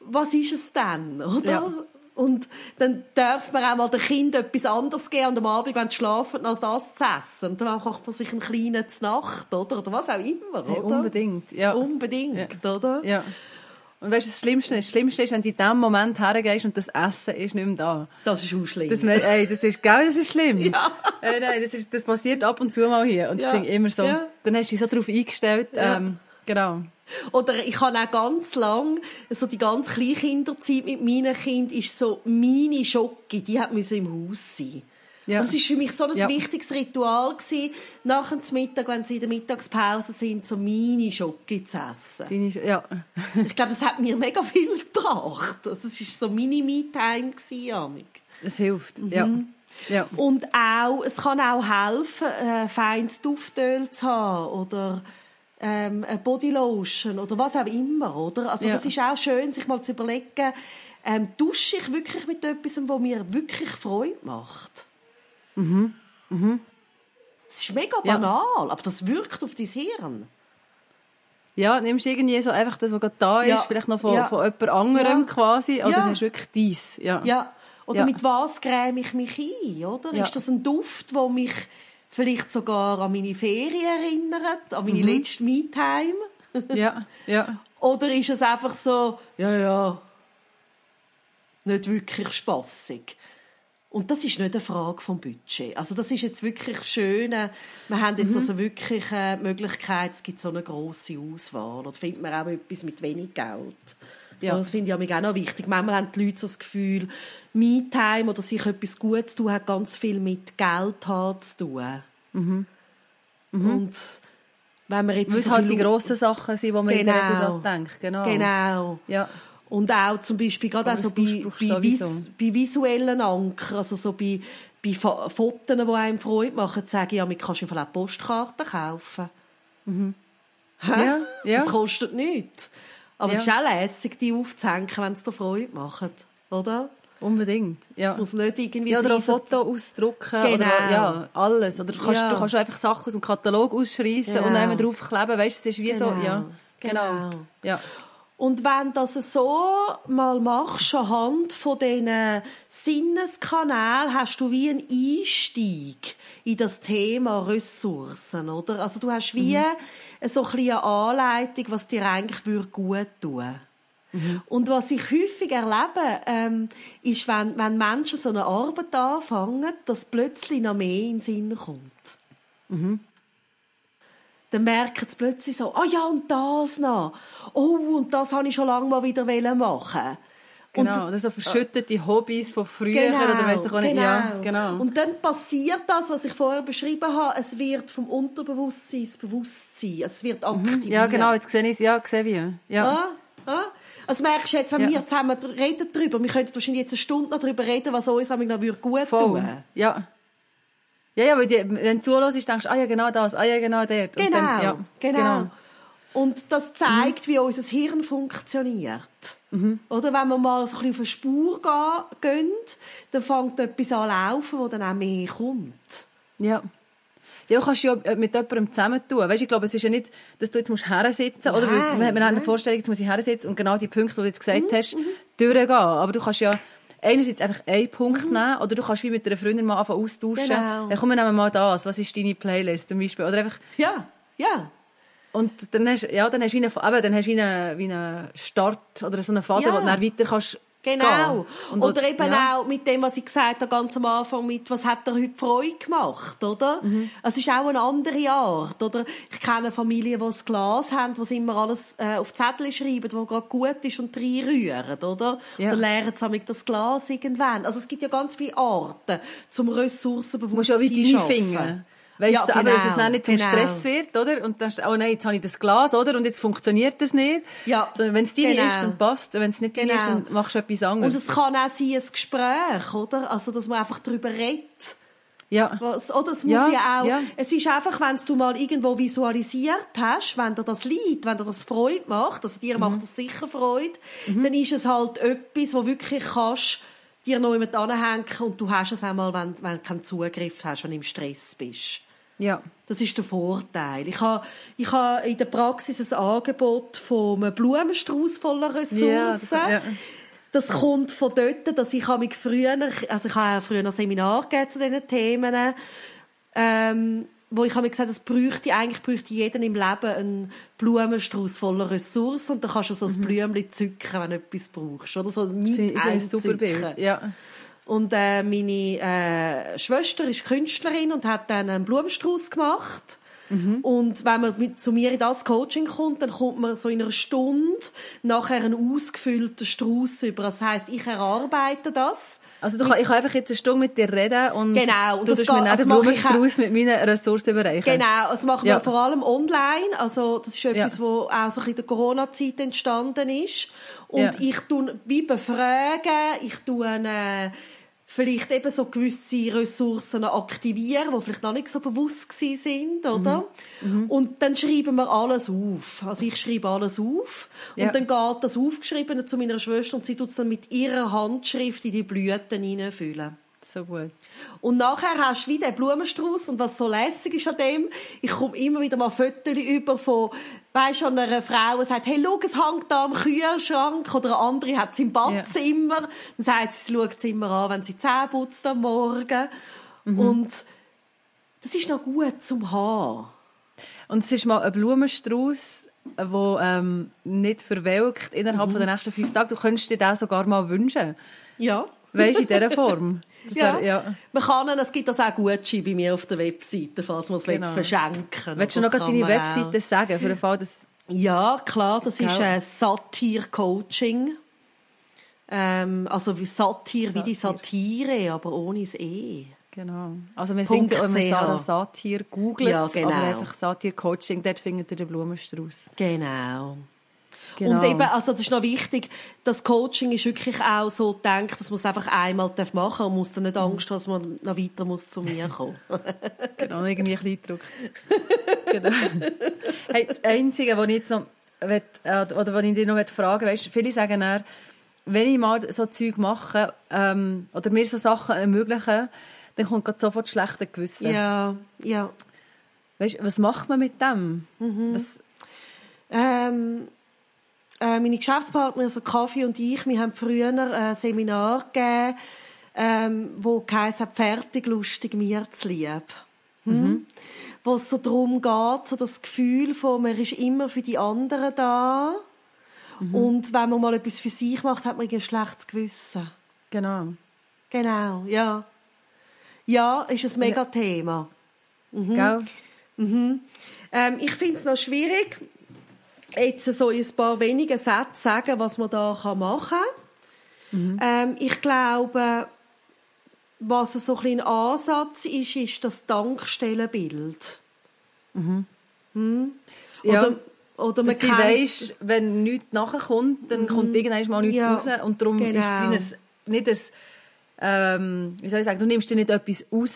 was ist es denn, oder? Ja. Und dann darf man auch mal dem Kind etwas anderes geben und am Abend, wenn sie schlafen, als das zu essen. Und dann macht man sich einen kleinen Nacht, oder? Oder was auch immer, oder? unbedingt, ja. Unbedingt, oder? Ja. Und weißt du, das Schlimmste, das Schlimmste ist, wenn du in dem Moment hergehst und das Essen ist nicht mehr da. Das ist auch schlimm. Das, mer- ey, das ist, gell, das ist schlimm. Ja. Äh, nein, das, ist, das passiert ab und zu mal hier. Und Ja. deswegen immer so, Ja. dann hast du dich so darauf eingestellt. Ja. Ähm, genau. Oder ich habe auch ganz lang, so die ganze Kleinkinderzeit mit meinen Kindern, ist so meine Schocke, die hat müssen im Haus sein. Ja. Und es war für mich so ein Ja. wichtiges Ritual gewesen, nach dem Mittag, wenn sie in der Mittagspause sind, so meine Schocke zu essen. Deine, ja. Ich glaube, das hat mir mega viel gebracht. Also es war so meine Me-Time. Es hilft. Ja. Mhm. Ja. Und auch, es kann auch helfen, äh, feines Duftöl zu haben oder ähm, eine Bodylotion oder was auch immer, oder? Also Ja. das ist auch schön, sich mal zu überlegen, ähm, dusche ich wirklich mit etwas, was mir wirklich Freude macht? Mhm. Es ist mega Ja. banal, aber das wirkt auf dein Hirn. Ja, nimmst irgendwie so einfach das, was gerade da ist, Ja. vielleicht noch von, Ja. von jemand anderem Ja. quasi, oder Ja. hast du wirklich dies. Ja. Ja. Oder Ja. mit was gräme ich mich ein, oder? Ja. Ist das ein Duft, der mich vielleicht sogar an meine Ferien erinnert, an meine letzte Me-Time? Ja, ja. Oder ist es einfach so, ja, ja, nicht wirklich spassig? Und das ist nicht eine Frage vom Budget. Also das ist jetzt wirklich schön. äh, Wir haben jetzt also wirklich äh, die Möglichkeit, es gibt so eine grosse Auswahl. Da findet man auch etwas mit wenig Geld. Ja. Das finde ich auch noch wichtig. Manchmal haben die Leute so das Gefühl, Me-Time oder sich etwas Gutes tun, hat ganz viel mit Geld haben zu tun. Und wenn man jetzt Weil es so halt die grossen Sachen sind, die man in der Regel denkt. Genau. Genau. Ja. Und auch zum Beispiel gerade auch so bei, bei, vis, bei visuellen Anker, also so bei, bei Fo- Fotos, die einem Freude machen, sage ich, ja, man kannst du vielleicht Postkarten kaufen. Hä? Ja, ja. Das kostet nichts. Aber es ist Ja. auch lässig, die aufzuhängen, wenn es dir Freude macht. Oder? unbedingt. Ja. Es muss nicht irgendwie ja, oder ein so- Foto ausdrucken. Genau. Oder, ja, alles. Oder du kannst, Ja. du kannst einfach Sachen aus dem Katalog ausschreissen Genau. und dann draufkleben. Weißt du, es ist wie so, Genau. ja. Genau. Ja. Und wenn du das so mal machst, anhand von diesen Sinneskanälen, hast du wie einen Einstieg in das Thema Ressourcen, oder? Also du hast wie so ein eine Anleitung, was dir eigentlich würde gut tun. Und was ich häufig erlebe, ähm, ist, wenn, wenn Menschen so eine Arbeit anfangen, dass plötzlich noch mehr in den Sinn kommt dann merken sie plötzlich so, ah ja, und das noch. Oh, und das habe ich schon lange mal wieder machen Genau. oder so verschüttete Hobbys von früher Genau, oder weiss ich auch nicht. genau. Ja, genau. Und dann passiert das, was ich vorher beschrieben habe, es wird vom Unterbewusstsein ins Bewusstsein, es wird aktiviert. Mhm. ja, genau, jetzt sehe ich es. Ja, sehe wie. Ja. Ah, ah. Also merkst du jetzt, wenn Ja. wir zusammen reden darüber, wir könnten wahrscheinlich jetzt eine Stunde noch darüber reden, was uns noch gut Voll. tun Ja. Ja, ja, weil die, wenn du zuhörst, denkst du, ah ja, genau das, ah ja, genau dort. Und Genau, dann, ja, genau. Und das zeigt, wie unser Hirn funktioniert. Oder wenn wir mal so ein bisschen auf eine Spur gehen, dann fängt etwas an laufen, wo dann auch mehr kommt. Ja. Ja, du kannst ja mit jemandem zusammen tun. Weißt, ich glaube, es ist ja nicht, dass du jetzt musst hersitzen oder weil Nein, man hat eine. Vorstellung, jetzt muss ich hersitzen und genau die Punkte, die du jetzt gesagt Mhm, hast, durchgehen. Aber du kannst ja einerseits einfach einen Punkt nehmen oder du kannst wie mit einer Freundin mal anfangen austauschen. Mhm. Genau. Ja, komm, wir nehmen mal das. Was ist deine Playlist zum Beispiel? Oder einfach, Ja, ja. und dann hast, ja, dann hast du wie einen, eben, dann hast du wie einen, wie einen Start oder so einen Faden, Ja. wo du dann weiter kannst Genau. Und Oder eben ja. auch mit dem, was ich gesagt habe, ganz am Anfang, mit, was hat er heute Freude gemacht, oder? Mhm. Es ist auch eine andere Art, oder? Ich kenne Familien, die ein Glas haben, wo immer alles äh, auf Zettel schreiben, wo gerade gut ist und reinrühren, oder? Ja. Dann lernen sie das Glas irgendwann. Also es gibt ja ganz viele Arten, zum Ressourcenbewusstsein deine schaffen. Weißt Ja, du, aber dass es genau, dann nicht zum genau. Stress wird, oder? Und dann, ist- oh nein, jetzt habe ich das Glas, oder? Und jetzt funktioniert das nicht. Ja, wenn es deine genau. ist, dann passt Wenn es nicht deine ist, Genau. dann machst du etwas Und anderes. es kann auch sein, ein Gespräch, oder? Also, dass man einfach darüber redet. ja. Was, oder es muss Ja, ja, auch, ja. es ist einfach, wenn du mal irgendwo visualisiert hast, wenn dir das liegt, wenn dir das Freude macht, also Mhm. dir macht das sicher Freude, dann ist es halt etwas, wo wirklich kannst dir noch jemand anhängen und du hast es einmal, wenn, wenn du keinen Zugriff hast, du im Stress bist. Ja. Das ist der Vorteil. Ich habe, ich habe in der Praxis ein Angebot von einem Blumenstrauß voller Ressourcen. Ja, das- ja. Das kommt von dort, dass ich mich früher, also ich habe früher ein Seminar zu diesen Themen, ähm, wo ich habe mir gesagt, es bräuchte, eigentlich bräuchte jeder im Leben einen Blumenstrauß voller Ressourcen und dann kannst du so ein Blümchen zücken, wenn du etwas brauchst, oder so ein Mhm. Ich finde es ein super einzücken. Bild. Ja. Und äh, meine äh, Schwester ist Künstlerin und hat dann einen Blumenstrauß gemacht. Und wenn man mit, zu mir in das Coaching kommt, dann kommt man so in einer Stunde nachher einen ausgefüllten Strauß über. Das heißt, ich erarbeite das. Also du kann, ich kann einfach jetzt eine Stunde mit dir reden und Genau, und du das tust mir dann das den Blumenstrauß mit meinen Ressourcen überreichen. Genau, das machen Ja. wir vor allem online. Also das ist etwas, Ja. wo auch so ein bisschen in der Corona-Zeit entstanden ist. Und Ja. ich tue wie befragen, ich tue äh, vielleicht eben so gewisse Ressourcen aktivieren, die vielleicht noch nicht so bewusst gewesen sind, oder? Mhm. Und dann schreiben wir alles auf. Also ich schreibe alles auf Ja. und dann geht das Aufgeschriebene zu meiner Schwester und sie tut es dann mit ihrer Handschrift in die Blüten hineinfüllen. So gut. Und nachher hast du wieder den Blumenstrauß und was so lässig ist an dem, ich komme immer wieder mal Fotos über von, weisst du, einer Frau, die sagt, hey, schau, es hängt da am Kühlschrank, oder eine andere hat es im Badzimmer. Dann sagt sie, sie schaut es immer an, wenn sie Zähne putzt am Morgen. Und das ist noch gut zum Haben. Und es ist mal ein Blumenstrauß, der ähm, nicht verwelkt innerhalb Mhm. von den nächsten fünf Tagen. Du könntest dir den sogar mal wünschen. Ja. Weißt du, in dieser Form. Ja. wär- ja. Man kann, es gibt das auch Gutschein bei mir auf der Webseite, falls man es Genau. verschenken will. Willst du noch deine man auch. Webseite sagen, für den Fall, dass... Ja, klar, das ist Gell? äh, Satir-Coaching. Ähm, also wie Satir, wie die Satire, aber ohne das E. Genau. Also Punkt findet, wenn man. Sarah Satir googelt, Ja, genau. aber einfach Satir Coaching, dort findet ihr den Blumenstrauß. Genau. Genau. Und eben, also das ist noch wichtig, das Coaching ist wirklich auch so gedacht, dass man es einfach einmal machen darf und muss dann nicht Angst haben, dass man noch weiter muss zu mir kommen. Genau, irgendwie ein Kleindruck. genau. Hey, das Einzige, was ich jetzt noch will, äh, oder was ich dich noch fragen weißt, viele sagen dann, wenn ich mal so Zeug mache ähm, oder mir so Sachen ermöglichen, dann kommt gerade sofort schlechte Gewissen. Ja, ja. Weißt, was macht man mit dem? Mhm. Was, Ähm, äh, meine Geschäftspartner, also Kaffee und ich, wir haben früher ein Seminar gegeben, ähm, wo geheißen hat, fertig, lustig, mir zu lieb. Hm? Wo es so darum geht, so das Gefühl von, man ist immer für die anderen da. Und wenn man mal etwas für sich macht, hat man ein schlechtes Gewissen. genau. Genau, ja. Ja, ist ein Megathema. Gell? Ähm, ich finde es noch schwierig, jetzt so in ein paar wenigen Sätzen sagen, was man da machen kann. Ähm, ich glaube, was so ein ein Ansatz ist, ist das Dankstellenbild. Hm? Ja. Oder, oder man Dass sie kennt- wenn nichts nachkommt, dann kommt irgendwann mal nichts Ja, raus. Und darum genau. ist es wie ein, nicht ein, ähm, wie soll ich sagen, du nimmst dir nicht etwas raus,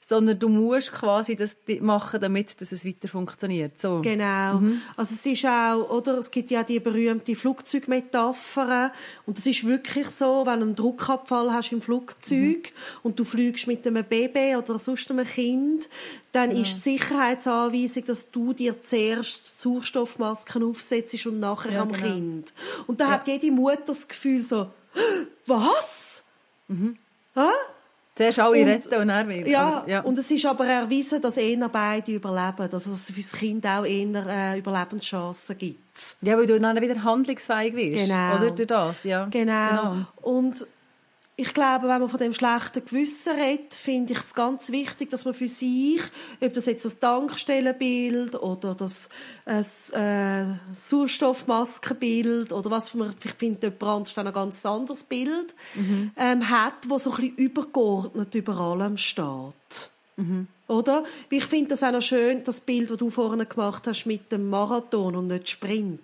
sondern du musst quasi das machen, damit dass es weiter funktioniert. So. Genau. Also es ist auch, oder, es gibt ja die berühmte Flugzeugmetapher und es ist wirklich so, wenn du einen Druckabfall hast im Flugzeug und du fliegst mit einem Baby oder sonst einem Kind, dann ist die Sicherheitsanweisung, dass du dir zuerst Sauerstoffmasken aufsetzt und nachher Ja, am genau. Kind. Und da hat jede Mutter das Gefühl so, was? Hä? Zuerst alle Und- retten und dann wieder. Ja, ja. und es ist aber erwiesen, dass eher beide überleben, dass es für das Kind auch eher äh, Überlebenschancen gibt. ja, weil du dann wieder handlungsfähig wirst. Genau. Oder durch das, ja. Genau. Und ich glaube, wenn man von dem schlechten Gewissen redet, finde ich es ganz wichtig, dass man für sich, ob das jetzt das Tankstellenbild oder das äh, Sauerstoffmaskenbild oder was man, ich finde, jemand anderes dann ein ganz anderes Bild, ähm, hat, wo so ein bisschen übergeordnet über allem steht. Oder? Weil Ich finde das auch noch schön, das Bild, das du vorhin gemacht hast mit dem Marathon und nicht Sprint.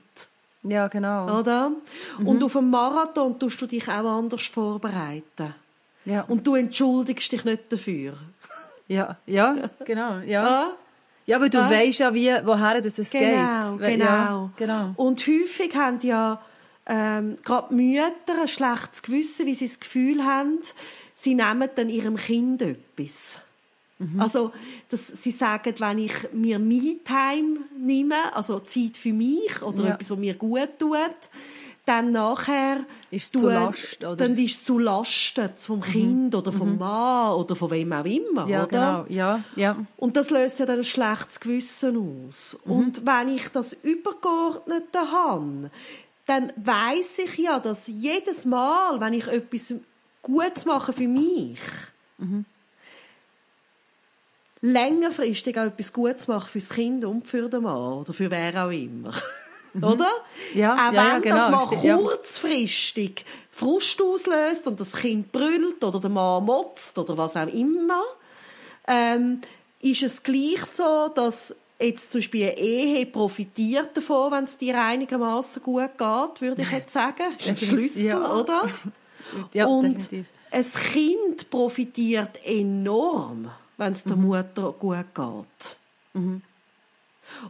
Ja, genau. Oder? Und auf einem Marathon tust du dich auch anders vorbereiten. Ja. Und du entschuldigst dich nicht dafür. ja, ja, genau. Ja, Ah? ja aber du Ah? weisst ja, wie, woher das es Genau, geht. Genau. Ja, genau. Und häufig haben ja ähm, gerade Mütter ein schlechtes Gewissen, wie sie das Gefühl haben, sie nehmen dann ihrem Kind etwas. Mhm. Also, dass sie sagen, wenn ich mir Me-Time nehme, also Zeit für mich oder Ja. etwas, was mir gut tut, dann nachher Ist es zu Last, oder? Mhm. dann ist es zu Lasten vom Kind oder vom Mann oder von wem auch immer, Ja, oder? genau. Ja, ja. Und das löst ja dann ein schlechtes Gewissen aus. Mhm. Und wenn ich das Übergeordnete habe, dann weiß ich ja, dass jedes Mal, wenn ich etwas Gutes mache für mich, Mhm. Längerfristig auch etwas Gutes mache fürs Kind und für den Mann oder für wer auch immer. Oder? Mhm. Ja, auch wenn ja, ja, genau, das mal kurzfristig Frust auslöst und das Kind brüllt oder der Mann motzt oder was auch immer, ähm, ist es gleich so, dass jetzt zum Beispiel eine Ehe profitiert davon, wenn es dir einigermaßen gut geht, würde ich jetzt sagen. Das ist ein Schlüssel, Ja. oder? ja und definitiv. ein Kind profitiert enorm, wenn es Mhm. der Mutter gut geht.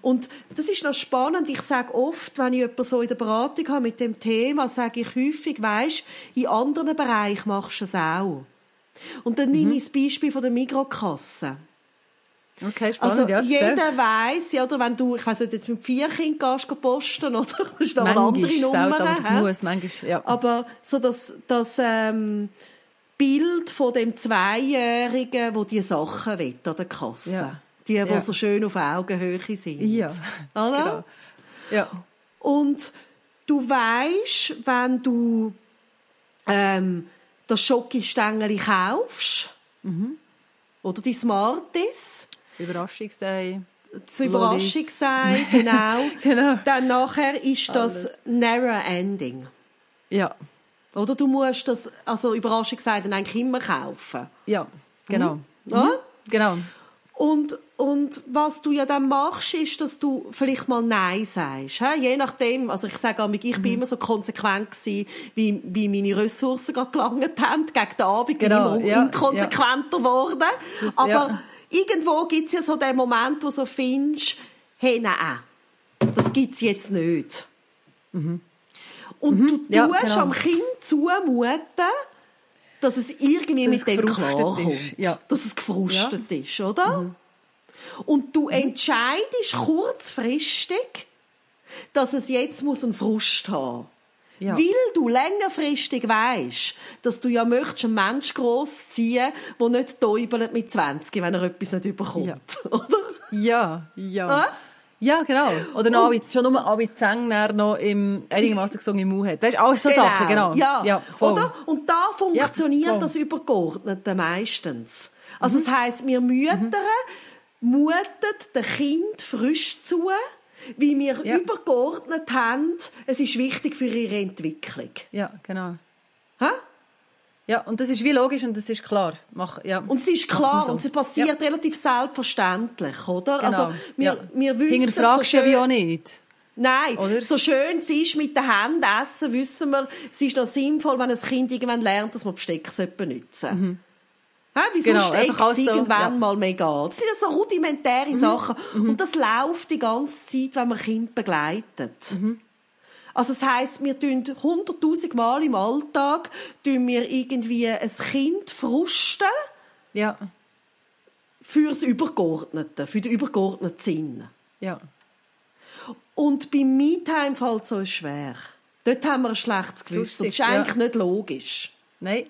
Und das ist noch spannend. Ich sage oft, wenn ich jemanden so in der Beratung habe mit dem Thema, sage ich häufig, weisst, in anderen Bereichen machst du es auch. Und dann Mhm. nehme ich das Beispiel von der Mikrokasse. Okay, spannend, Also ja. jeder weiss, ja, oder wenn du, ich weiss nicht, jetzt mit vier Kindern gehst, posten, oder? Das ist noch eine andere Nummer. selten, aber das muss, manchmal, ja. Aber so das, das ähm, Bild von dem Zweijährigen, wo die Sachen will an der Kasse. Ja. Die, die Ja. so schön auf Augenhöhe sind. Ja, Oder? genau. Ja. Und du weißt, wenn du ähm, das Schokostängeli kaufst, Mhm. oder die Smarties, Überraschungsday. das Überraschung sei, genau, Genau. dann nachher ist das Narrow Ending. Ja, Oder du musst das, also Überraschung sei, dann eigentlich immer kaufen. ja, genau. Ja? Genau. Und, und was du ja dann machst, ist, dass du vielleicht mal Nein sagst. He? Je nachdem, also ich sage einmal, ich bin immer so konsequent gewesen, wie, wie meine Ressourcen gerade gelangt haben. Gegen den Abend Genau, bin ich immer ja, inkonsequenter geworden. Das- Aber ja. irgendwo gibt's ja so den Moment, wo du so findest, hey, nein, das gibt's jetzt nicht. Und du tust Ja, genau. am Kind zumuten, dass es irgendwie Dass mit es dem klarkommt. Ja. Dass es gefrustet ist, oder? Und du entscheidest kurzfristig, dass es jetzt muss einen Frust haben Ja. Weil du längerfristig weisst, dass du ja möchtest einen Mensch großziehen, der nicht täubelt mit 20, wenn er etwas nicht überkommt. Ja. Oder? Ja, ja. Ah? Ja, genau. Oder noch alle, schon nur alle Zähne noch im, einigermaßen gesungen im Mund hat. Weißt du, alles so Sachen, genau. Ja, voll. oder? Und da funktioniert Ja, das Übergeordnete meistens. Also das heisst, wir Mütter muten dem Kind frisch zu, wie wir Ja. übergeordnet haben, es ist wichtig für ihre Entwicklung. Ja, genau. Hä? Ja, und das ist wie logisch und das ist klar. Mach, ja. Und es ist klar, so. und es passiert relativ selbstverständlich, oder? Genau. Also, wir, ja. wir wissen Hinterfragst so du ja wie auch nicht. Nein, Oder? so schön es ist mit den Händen essen, wissen wir, es ist noch sinnvoll, wenn ein Kind irgendwann lernt, dass man Besteck benutzen sollte. Hä? Wieso Genau, steckt es so, irgendwann ja. Mhm. mal mega? Das sind ja so rudimentäre Sachen. Und das läuft die ganze Zeit, wenn man Kind begleitet. Mhm. Also das heisst, wir tun hunderttausend Mal im Alltag tun wir irgendwie ein Kind frusten Ja, fürs Übergeordnete, für den übergeordneten Sinn. ja. Und beim Me-Time fällt es uns schwer. Dort haben wir ein schlechtes Gewissen. Das ist Lustig, ja. eigentlich nicht logisch. Nein.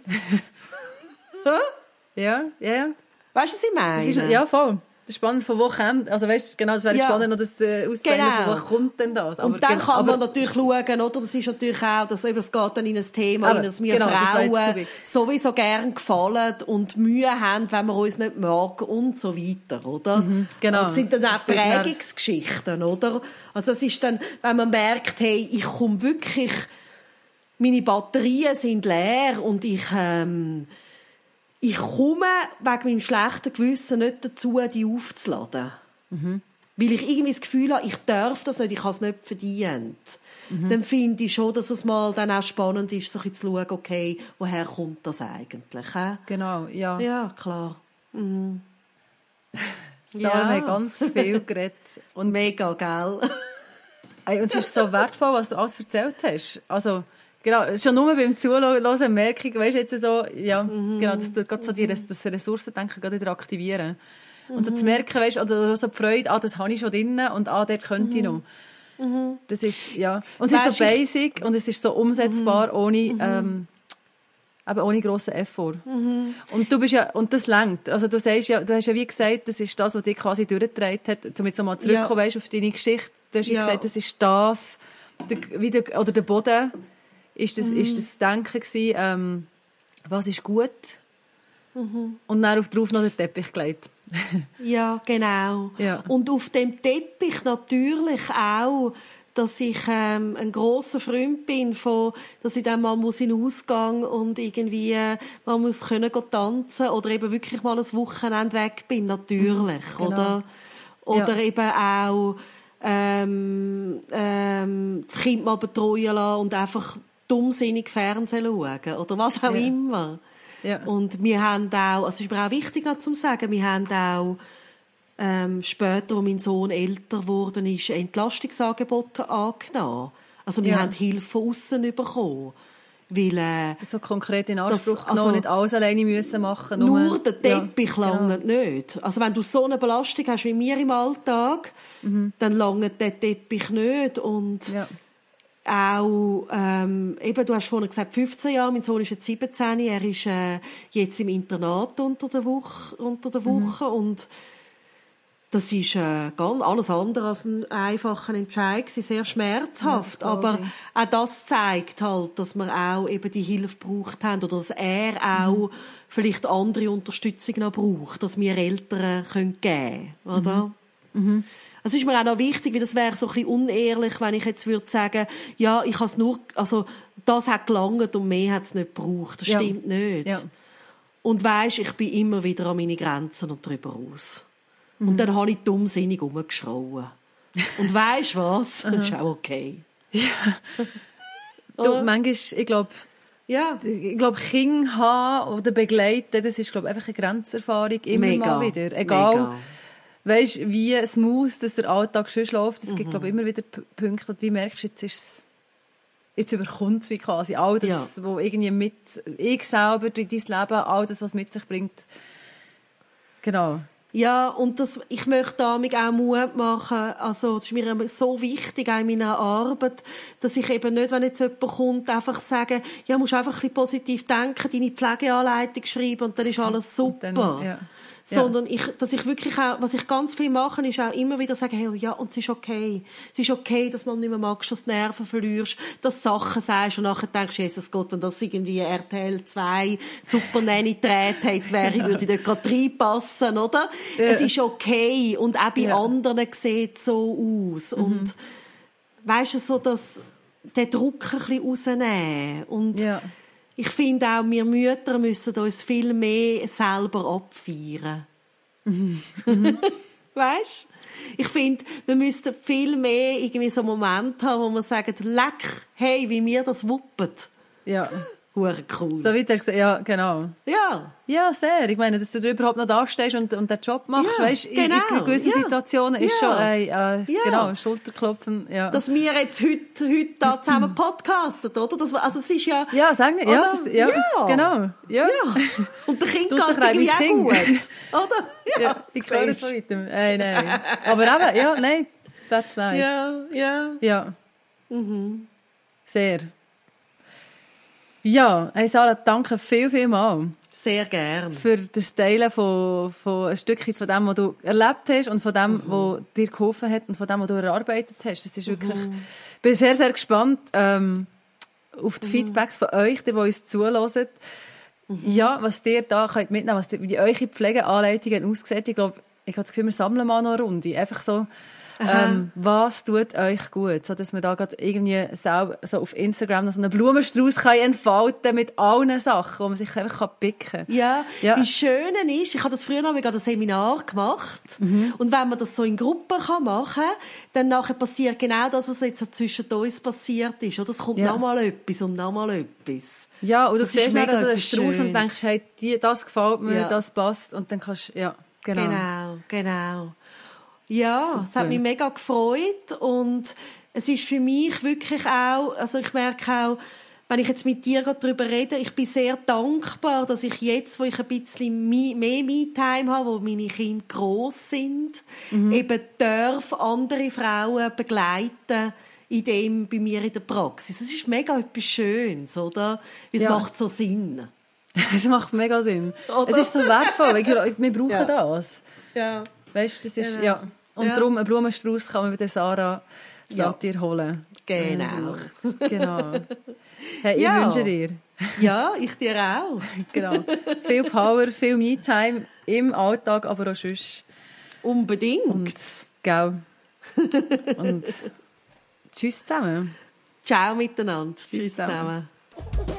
ja, ja, ja. Weißt du, was ich meine? ist, ja, voll. Spannend, von wo kommt, also weißt, genau, das wäre Ja. spannend, noch das äh, auszuzeichnen, Genau. von wo kommt denn das. Und dann gen- kann aber- man natürlich schauen, oder? Das ist natürlich auch, dass eben, es geht dann in ein Thema, Aber, in das wir genau, das jetzt zu Frauen sowieso gern gefallen und Mühe haben, wenn man uns nicht mag und so weiter, oder? genau. Und das sind dann auch Prägungsgeschichten, oder? Also es ist dann, wenn man merkt, hey, ich komme wirklich, meine Batterien sind leer und ich, ähm, ich komme wegen meinem schlechten Gewissen nicht dazu, die aufzuladen. Weil ich irgendwie das Gefühl habe, ich darf das nicht, ich habe es nicht verdient. Dann finde ich schon, dass es mal dann auch spannend ist, so ein zu schauen, okay, woher kommt das eigentlich? hä? Genau, ja. Ja, klar. Sarah, Ja. wir haben ganz viel geredet. Und, Mega, gell? ey, und es ist so wertvoll, was du alles erzählt hast. Also, genau, schon nur beim Zuhören merke ich, weißt du, jetzt so, ja, Mhm. genau, das tut gerade so die, das Ressourcendenken gerade wieder aktivieren. Und so Mhm. zu merken, weißt du, oder so die Freude, ah, das habe ich schon drin und ah, dort könnte ich Mhm. noch. Das ist, ja. Und es ist Weisst, so ich- Mhm. basic und es ist so umsetzbar, ohne, ähm, eben ohne grossen Effort. Mhm. Und du bist ja, und das lenkt. Also du sagst ja, du hast ja wie gesagt, das ist das, was dich quasi durchgetragen hat, um jetzt nochmal zurückzukommen, Ja. weisst, auf deine Geschichte. Du hast. Ja. gesagt, das ist das, der, wie der, oder der Boden, ist das, Mhm. ist das Denken gewesen, ähm, was ist gut? Mhm. Und dann auf drauf noch den Teppich gelegt. Ja, genau. Ja. Und auf dem Teppich natürlich auch, dass ich ähm, ein großer Freund bin von, dass ich dann mal muss in den Ausgang und irgendwie äh, mal muss können go tanzen oder eben wirklich mal ein Wochenende weg bin, natürlich, genau. oder? Oder Ja. eben auch ähm, ähm, das Kind mal betreuen lassen und einfach dummsinnig Fernsehen schauen oder was auch Ja. immer. Ja. Und wir haben auch, also es ist mir auch wichtig noch zu sagen, wir haben auch ähm, später, als mein Sohn älter geworden ist, Entlastungsangebote angenommen. Also wir Ja. haben Hilfe von außen bekommen. Weil, äh, Das so konkret in Das- Anspruch also- genommen, nicht alles alleine müssen machen. nur der Ja, Teppich genau. langt nicht. Also wenn du so eine Belastung hast wie wir im Alltag, dann langt der Teppich nicht. Und Ja. Auch, ähm, eben, du hast vorhin gesagt, 15 Jahre, mein Sohn ist jetzt 17, er ist äh, jetzt im Internat unter der Woche, unter der Woche und das ist äh, ganz alles andere als ein einfacher Entscheid, gewesen, sehr schmerzhaft, Ja, aber auch das zeigt halt, dass wir auch eben die Hilfe gebraucht haben oder dass er auch vielleicht andere Unterstützung noch braucht, dass wir Eltern können geben, oder? Es ist mir auch noch wichtig, weil das wäre so ein bisschen unehrlich, wenn ich jetzt würde sagen, ja, ich has nur, also das hat gelangt und mehr hat es nicht gebraucht. Das Ja. stimmt nicht. Ja. Und weisst, ich bin immer wieder an meine Grenzen und drüber aus. Mhm. Und dann habe ich dummsinnig rumgeschrauen. Und weisst was? Das ist auch okay. Du, manchmal, ich glaube, Ja. ich glaube, Kinder haben oder begleiten, das ist, glaube ich, einfach eine Grenzerfahrung. Immer Mega. mal wieder. Egal, Mega. Weisst, wie smooth dass der Alltag schon läuft. Es Mhm. gibt, glaube ich, immer wieder Punkte, und wie merkst du, jetzt ist es jetzt überkommt es wie quasi all das, Ja. wo irgendwie mit, ich selber, dein Leben, all das, was mit sich bringt. Genau. Ja, und das, ich möchte damit auch Mut machen. Also, es ist mir so wichtig auch in meiner Arbeit, dass ich eben nicht, wenn jetzt jemand kommt, einfach sagen, ja, musst einfach ein bisschen positiv denken, deine Pflegeanleitung schreiben und dann ist alles super. dann, ja. Sondern ich, dass ich wirklich auch, was ich ganz viel mache, ist auch immer wieder sagen, hey, ja, und es ist okay. Es ist okay, dass man nicht mehr magst, dass du Nerven verlierst, dass du Sachen sagst und nachher denkst, Jesus Gott, wenn das irgendwie RTL 2 Super Nanny gedreht hätte, wäre, würde ich dort gerade reinpassen, oder? Ja. Es ist okay. Und auch bei Ja. anderen sieht es so aus. Und, weisst du, so, dass, den Druck ein bisschen rausnehmen. Und, Ja. Ich finde auch, wir Mütter müssen uns viel mehr selber abfeiern. weißt? Ich finde, wir müssten viel mehr irgendwie so Momente haben, wo wir sagen, leck, hey, wie wir das wuppen. Ja. Hure cool. So hast du gesagt, ja, genau. Ja. Ja, sehr. Ich meine, dass du da überhaupt noch da stehst und, und den Job machst, Ja, weißt, in, genau, in gewissen ja. Situationen ist Ja. schon, ey, äh, Ja. genau, Schulterklopfen, ja. Dass wir jetzt heute, heute da zusammen podcasten, oder? Das, also es ist ja... ja, sag nicht, ja, das, ja, genau, ja. Und der Kind geht dich rein irgendwie auch gut. Oder? Ja, ich höre es von weitem. Ey, nein. Aber eben, ja, nein, that's nice. Ja, ja. Ja. Mhm. Sehr. Ja, hey Sarah, danke viel, viel mal Sehr gern. für das Teilen von, von ein Stückchen von dem, was du erlebt hast und von dem, was dir geholfen hat und von dem, was du erarbeitet hast. Es ist wirklich, ich bin sehr, sehr gespannt ähm, auf die Feedbacks von euch, die, die uns zuhören. Ja, was ihr da könnt mitnehmen was die, wie eure Pflegeanleitungen aussehen. Ich glaube, ich habe das Gefühl, wir sammeln mal noch eine Runde. Einfach so, ähm, was tut euch gut? So, dass man da gerade irgendwie selber, so auf Instagram noch so einen Blumenstrauß kann entfalten mit allen Sachen, wo man sich einfach kann picken kann. Ja, Ja. wie schön ist, ich habe das früher noch mal ein Seminar gemacht Mhm. und wenn man das so in Gruppen kann machen dann nachher passiert genau das, was jetzt zwischen uns passiert ist. Oder es kommt Ja. noch mal etwas und noch mal etwas. Ja, und du Das ist siehst dann den Strauß und denkst, hey, das gefällt mir, Ja. das passt. Und dann kannst du, ja, genau. Genau, genau. Ja, es hat mich mega gefreut und es ist für mich wirklich auch, also ich merke auch, wenn ich jetzt mit dir darüber rede, ich bin sehr dankbar, dass ich jetzt, wo ich ein bisschen mehr Me-Time habe, wo meine Kinder groß sind, Mhm. eben darf andere Frauen begleiten in dem bei mir in der Praxis. Es ist mega etwas Schönes, oder? Es Ja. macht so Sinn. Es macht mega Sinn. Oder? Es ist so wertvoll, wir brauchen Ja. das. Ja. Weißt du, das ist, Genau. ja. Und Ja. darum, einen Blumenstrauß kann man bei der Sarah Ja. Satir holen. Genau. Genau. Hey, ich Ja. wünsche dir, Ja, ich dir auch. genau, viel Power, viel Me-Time im Alltag, aber auch sonst. Unbedingt. Und, gell. Und tschüss zusammen. Ciao miteinander. Tschüss zusammen. zusammen.